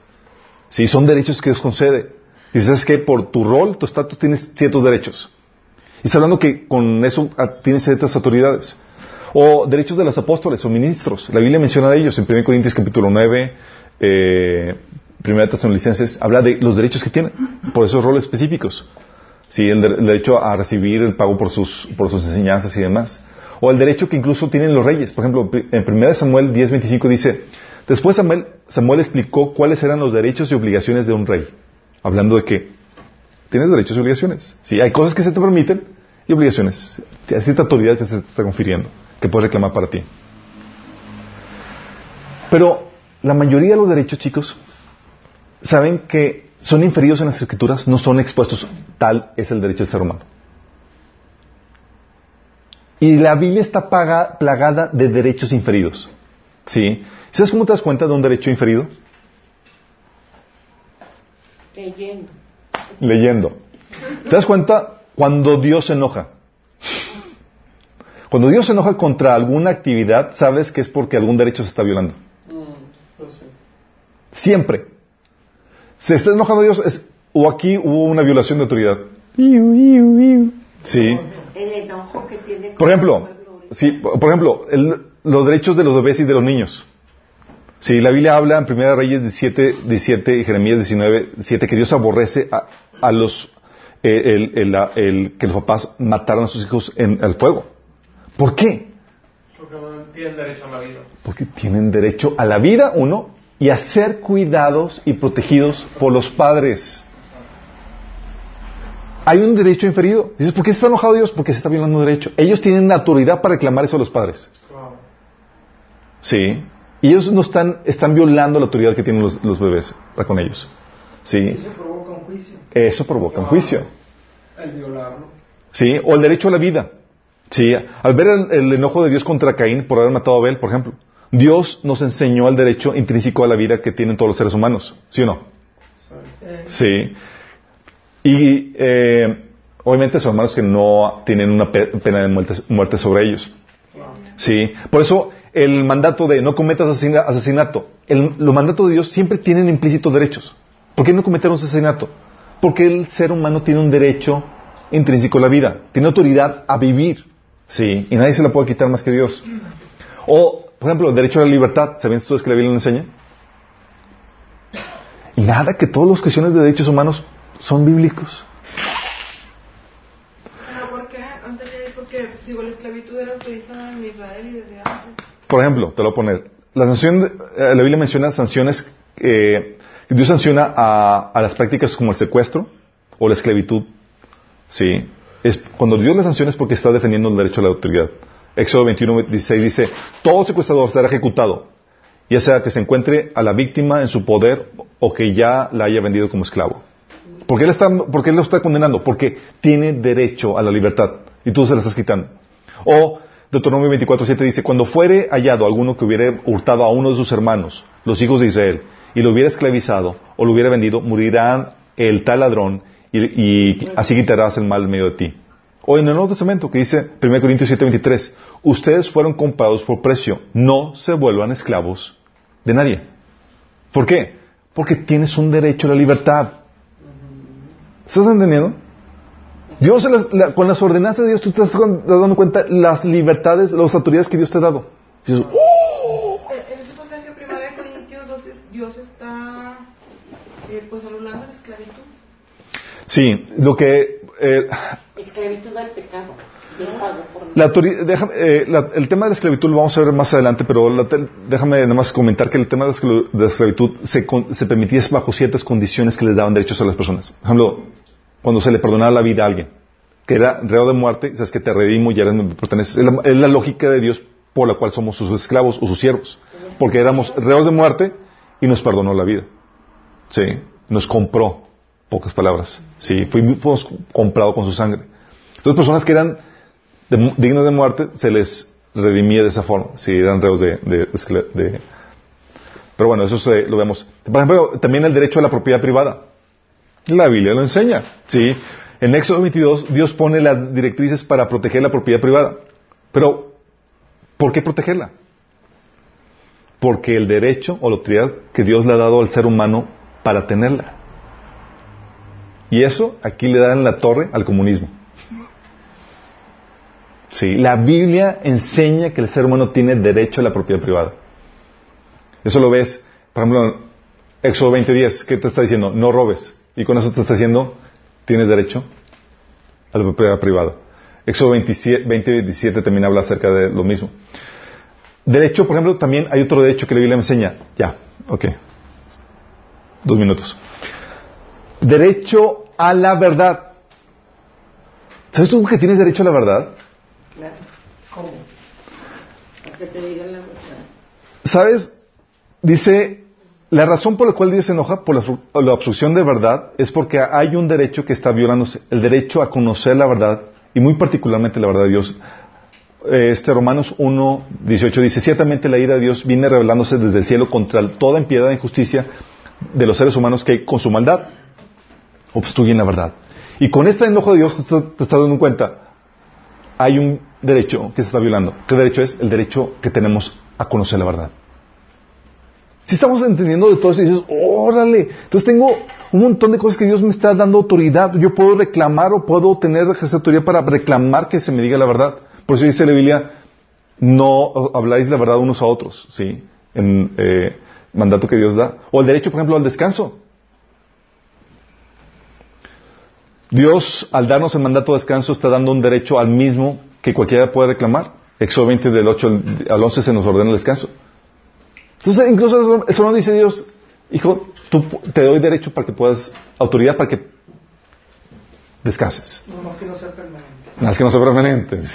Sí, son derechos que Dios concede. Dice, ¿sabes qué? Por tu rol, tu estatus, tienes ciertos derechos. Y está hablando que con eso ah, tienes ciertas autoridades. O derechos de los apóstoles o ministros. La Biblia menciona de ellos en 1 Corintios capítulo 9, eh, 1 Tesalonicenses, habla de los derechos que tienen por esos roles específicos. Sí, el, de- el derecho a recibir el pago por sus, por sus enseñanzas y demás. O el derecho que incluso tienen los reyes. Por ejemplo, en 1 Samuel 10.25 dice, después Samuel, Samuel explicó cuáles eran los derechos y obligaciones de un rey. Hablando de que tienes derechos y obligaciones. Sí, hay cosas que se te permiten y obligaciones. Hay cierta autoridad que se te está confiriendo, que puedes reclamar para ti. Pero la mayoría de los derechos, chicos, saben que son inferidos en las escrituras, no son expuestos. Tal es el derecho del ser humano. Y la Biblia está plagada de derechos inferidos. ¿Sí? ¿Sabes cómo te das cuenta de un derecho inferido? Leyendo. Leyendo. ¿Te das cuenta cuando Dios se enoja? Cuando Dios se enoja contra alguna actividad, sabes que es porque algún derecho se está violando. Siempre. Se está enojando Dios, es, o aquí hubo una violación de autoridad. Sí. El enojo que tiene Por ejemplo, el pueblo. sí, por ejemplo, el- los derechos de los bebés y de los niños. Sí, la Biblia habla en 1 Reyes 17, 17 y Jeremías 19, 7 que Dios aborrece a, a los eh, el, el- la- el- que los papás mataran a sus hijos en el fuego. ¿Por qué? Porque tienen derecho a la vida. Porque tienen derecho a la vida, uno, y a ser cuidados y protegidos por los padres. Hay un derecho inferido. Dices, ¿por qué está enojado Dios? Porque se está violando un derecho. Ellos tienen la autoridad para reclamar eso a los padres. Sí. Y ellos no están, están violando la autoridad que tienen los, los bebés para con ellos. ¿sí? Eso provoca un juicio. Eso provoca un juicio. El violarlo. ¿Sí? O el derecho a la vida. ¿Sí? Al ver el, el enojo de Dios contra Caín por haber matado a Abel, por ejemplo, Dios nos enseñó el derecho intrínseco a la vida que tienen todos los seres humanos. ¿Sí o no? Sí. Y eh, obviamente son hermanos que no tienen una pe- pena de muerte, muerte sobre ellos. Sí. Por eso el mandato de no cometas asesina- asesinato, el, los mandatos de Dios siempre tienen implícitos derechos. ¿Por qué no cometer un asesinato? Porque el ser humano tiene un derecho intrínseco a la vida, tiene autoridad a vivir. Sí. Y nadie se la puede quitar más que Dios. O, por ejemplo, el derecho a la libertad. ¿Saben ustedes que la Biblia lo enseña? Y nada, que todas las cuestiones de derechos humanos son bíblicos. Pero ¿por qué? Antes de porque digo, la esclavitud era autorizada en Israel y desde antes. Por ejemplo, te lo voy a poner. La, sanción, eh, la Biblia menciona sanciones eh, Dios sanciona a, las prácticas como el secuestro o la esclavitud. ¿Sí? Es, cuando Dios le sanciona es porque está defendiendo el derecho a la autoridad. Éxodo 21, 16 dice, todo secuestrador será ejecutado, ya sea que se encuentre a la víctima en su poder o que ya la haya vendido como esclavo. ¿Por qué, está, por qué lo está condenando? Porque tiene derecho a la libertad y tú se la estás quitando. O Deuteronomio 24.7 dice, cuando fuere hallado alguno que hubiera hurtado a uno de sus hermanos, los hijos de Israel, y lo hubiera esclavizado o lo hubiera vendido, morirá el tal ladrón y, y así quitarás el mal en medio de ti. O en el Nuevo Testamento que dice 1 Corintios 7.23, ustedes fueron comprados por precio, no se vuelvan esclavos de nadie. ¿Por qué? Porque tienes un derecho a la libertad. ¿Estás entendiendo? Dios, las- la- con las ordenanzas de Dios, tú te estás dando cuenta las libertades, las autoridades que Dios te ha dado. Y dices, ¡oh! En en ese pasaje primero de Corintios 12, Dios está eh, pues anulando la esclavitud. Sí, lo que... eh, Esclavitud al pecado. La déjame, eh, la- el tema de la esclavitud lo vamos a ver más adelante, pero la déjame nada más comentar que el tema de la esclav- de la esclavitud se, se permitía bajo ciertas condiciones que les daban derechos a las personas. Por ejemplo, cuando se le perdonaba la vida a alguien, que era reo de muerte, sabes que te redimo y eres me perteneces. Es la, lógica de Dios por la cual somos sus esclavos o sus siervos. Porque éramos reos de muerte y nos perdonó la vida. Sí, nos compró, pocas palabras. Sí, fuimos, comprados con su sangre. Entonces, personas que eran de dignas de muerte, se les redimía de esa forma. Si eran reos de, de- de- Pero bueno, eso se- lo vemos. Por ejemplo, también el derecho a la propiedad privada. La Biblia lo enseña. Sí. En Éxodo 22, Dios pone las directrices para proteger la propiedad privada. Pero, ¿por qué protegerla? Porque el derecho o la autoridad que Dios le ha dado al ser humano para tenerla. Y eso aquí le dan la torre al comunismo. Sí, la Biblia enseña que el ser humano tiene derecho a la propiedad privada. Eso lo ves, por ejemplo, Éxodo 20:10, ¿qué te está diciendo? No robes. Y con eso te está diciendo, tienes derecho a la propiedad privada. Éxodo 27, 20:17 también habla acerca de lo mismo. Derecho, por ejemplo, también hay otro derecho que la Biblia me enseña. Ya, ok. Dos minutos. Derecho a la verdad. ¿Sabes tú que tienes derecho a la verdad? Claro. ¿Cómo? A que te digan la verdad. ¿Sabes? Dice, la razón por la cual Dios se enoja por la, obstru- la obstrucción de verdad es porque hay un derecho que está violándose, el derecho a conocer la verdad y muy particularmente la verdad de Dios. Este Romanos 1, 18 dice, ciertamente la ira de Dios viene revelándose desde el cielo contra toda impiedad e injusticia de los seres humanos que con su maldad obstruyen la verdad. Y con este enojo de Dios te estás dando cuenta, hay un derecho que se está violando. ¿Qué derecho es? El derecho que tenemos a conocer la verdad. Si estamos entendiendo de todo eso y dices, órale, entonces tengo un montón de cosas que Dios me está dando autoridad. Yo puedo reclamar o puedo tener ejercer autoridad para reclamar que se me diga la verdad. Por eso dice la Biblia, no habláis la verdad unos a otros, ¿sí? En eh, mandato que Dios da. O el derecho, por ejemplo, al descanso. Dios, al darnos el mandato de descanso, está dando un derecho al mismo que cualquiera puede reclamar. Éxodo 20 del 8 al- al 11 se nos ordena el descanso. Entonces, incluso el Salón dice Dios, hijo, tú, te doy derecho para que puedas, autoridad para que descanses. No más que no sea permanente. Más que no sea permanente.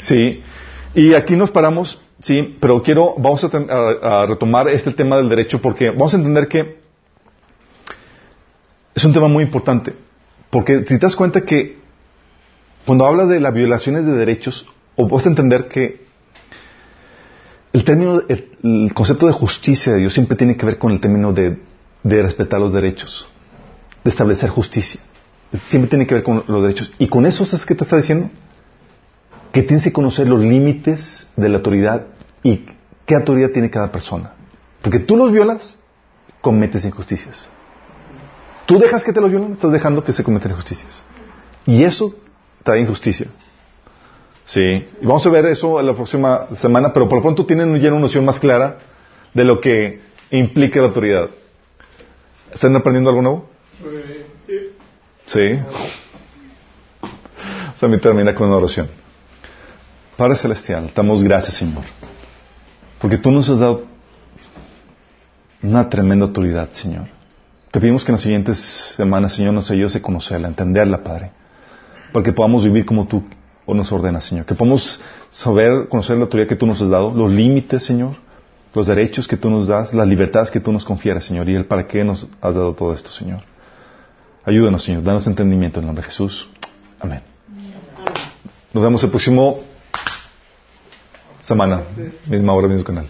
Sí. Y aquí nos paramos, sí, pero quiero, vamos a, a- a retomar este tema del derecho porque vamos a entender que es un tema muy importante. Porque si te das cuenta que cuando habla de las violaciones de derechos, o vas a entender que el término, el, concepto de justicia de Dios siempre tiene que ver con el término de, de respetar los derechos, de establecer justicia. Siempre tiene que ver con los derechos. Y con eso, ¿sabes qué te está diciendo? Que tienes que conocer los límites de la autoridad y qué autoridad tiene cada persona. Porque tú los violas, cometes injusticias. Tú dejas que te los violen, estás dejando que se cometen injusticias. Y eso trae injusticia. Sí. Y vamos a ver eso la próxima semana, pero por lo pronto tienen ya una noción más clara de lo que implica la autoridad. ¿Están aprendiendo algo nuevo? Sí. Vamos a termina con una oración. Padre Celestial, damos gracias, Señor. Porque tú nos has dado una tremenda autoridad, Señor. Te pedimos que en las siguientes semanas, Señor, nos ayudes a conocerla, a entenderla, Padre. Para que podamos vivir como tú nos ordenas, Señor. Que podamos saber, conocer la autoridad que tú nos has dado, los límites, Señor, los derechos que tú nos das, las libertades que tú nos confieres, Señor, y el para qué nos has dado todo esto, Señor. Ayúdanos, Señor. Danos entendimiento en el nombre de Jesús. Amén. Nos vemos el próximo semana, misma hora, mismo canal.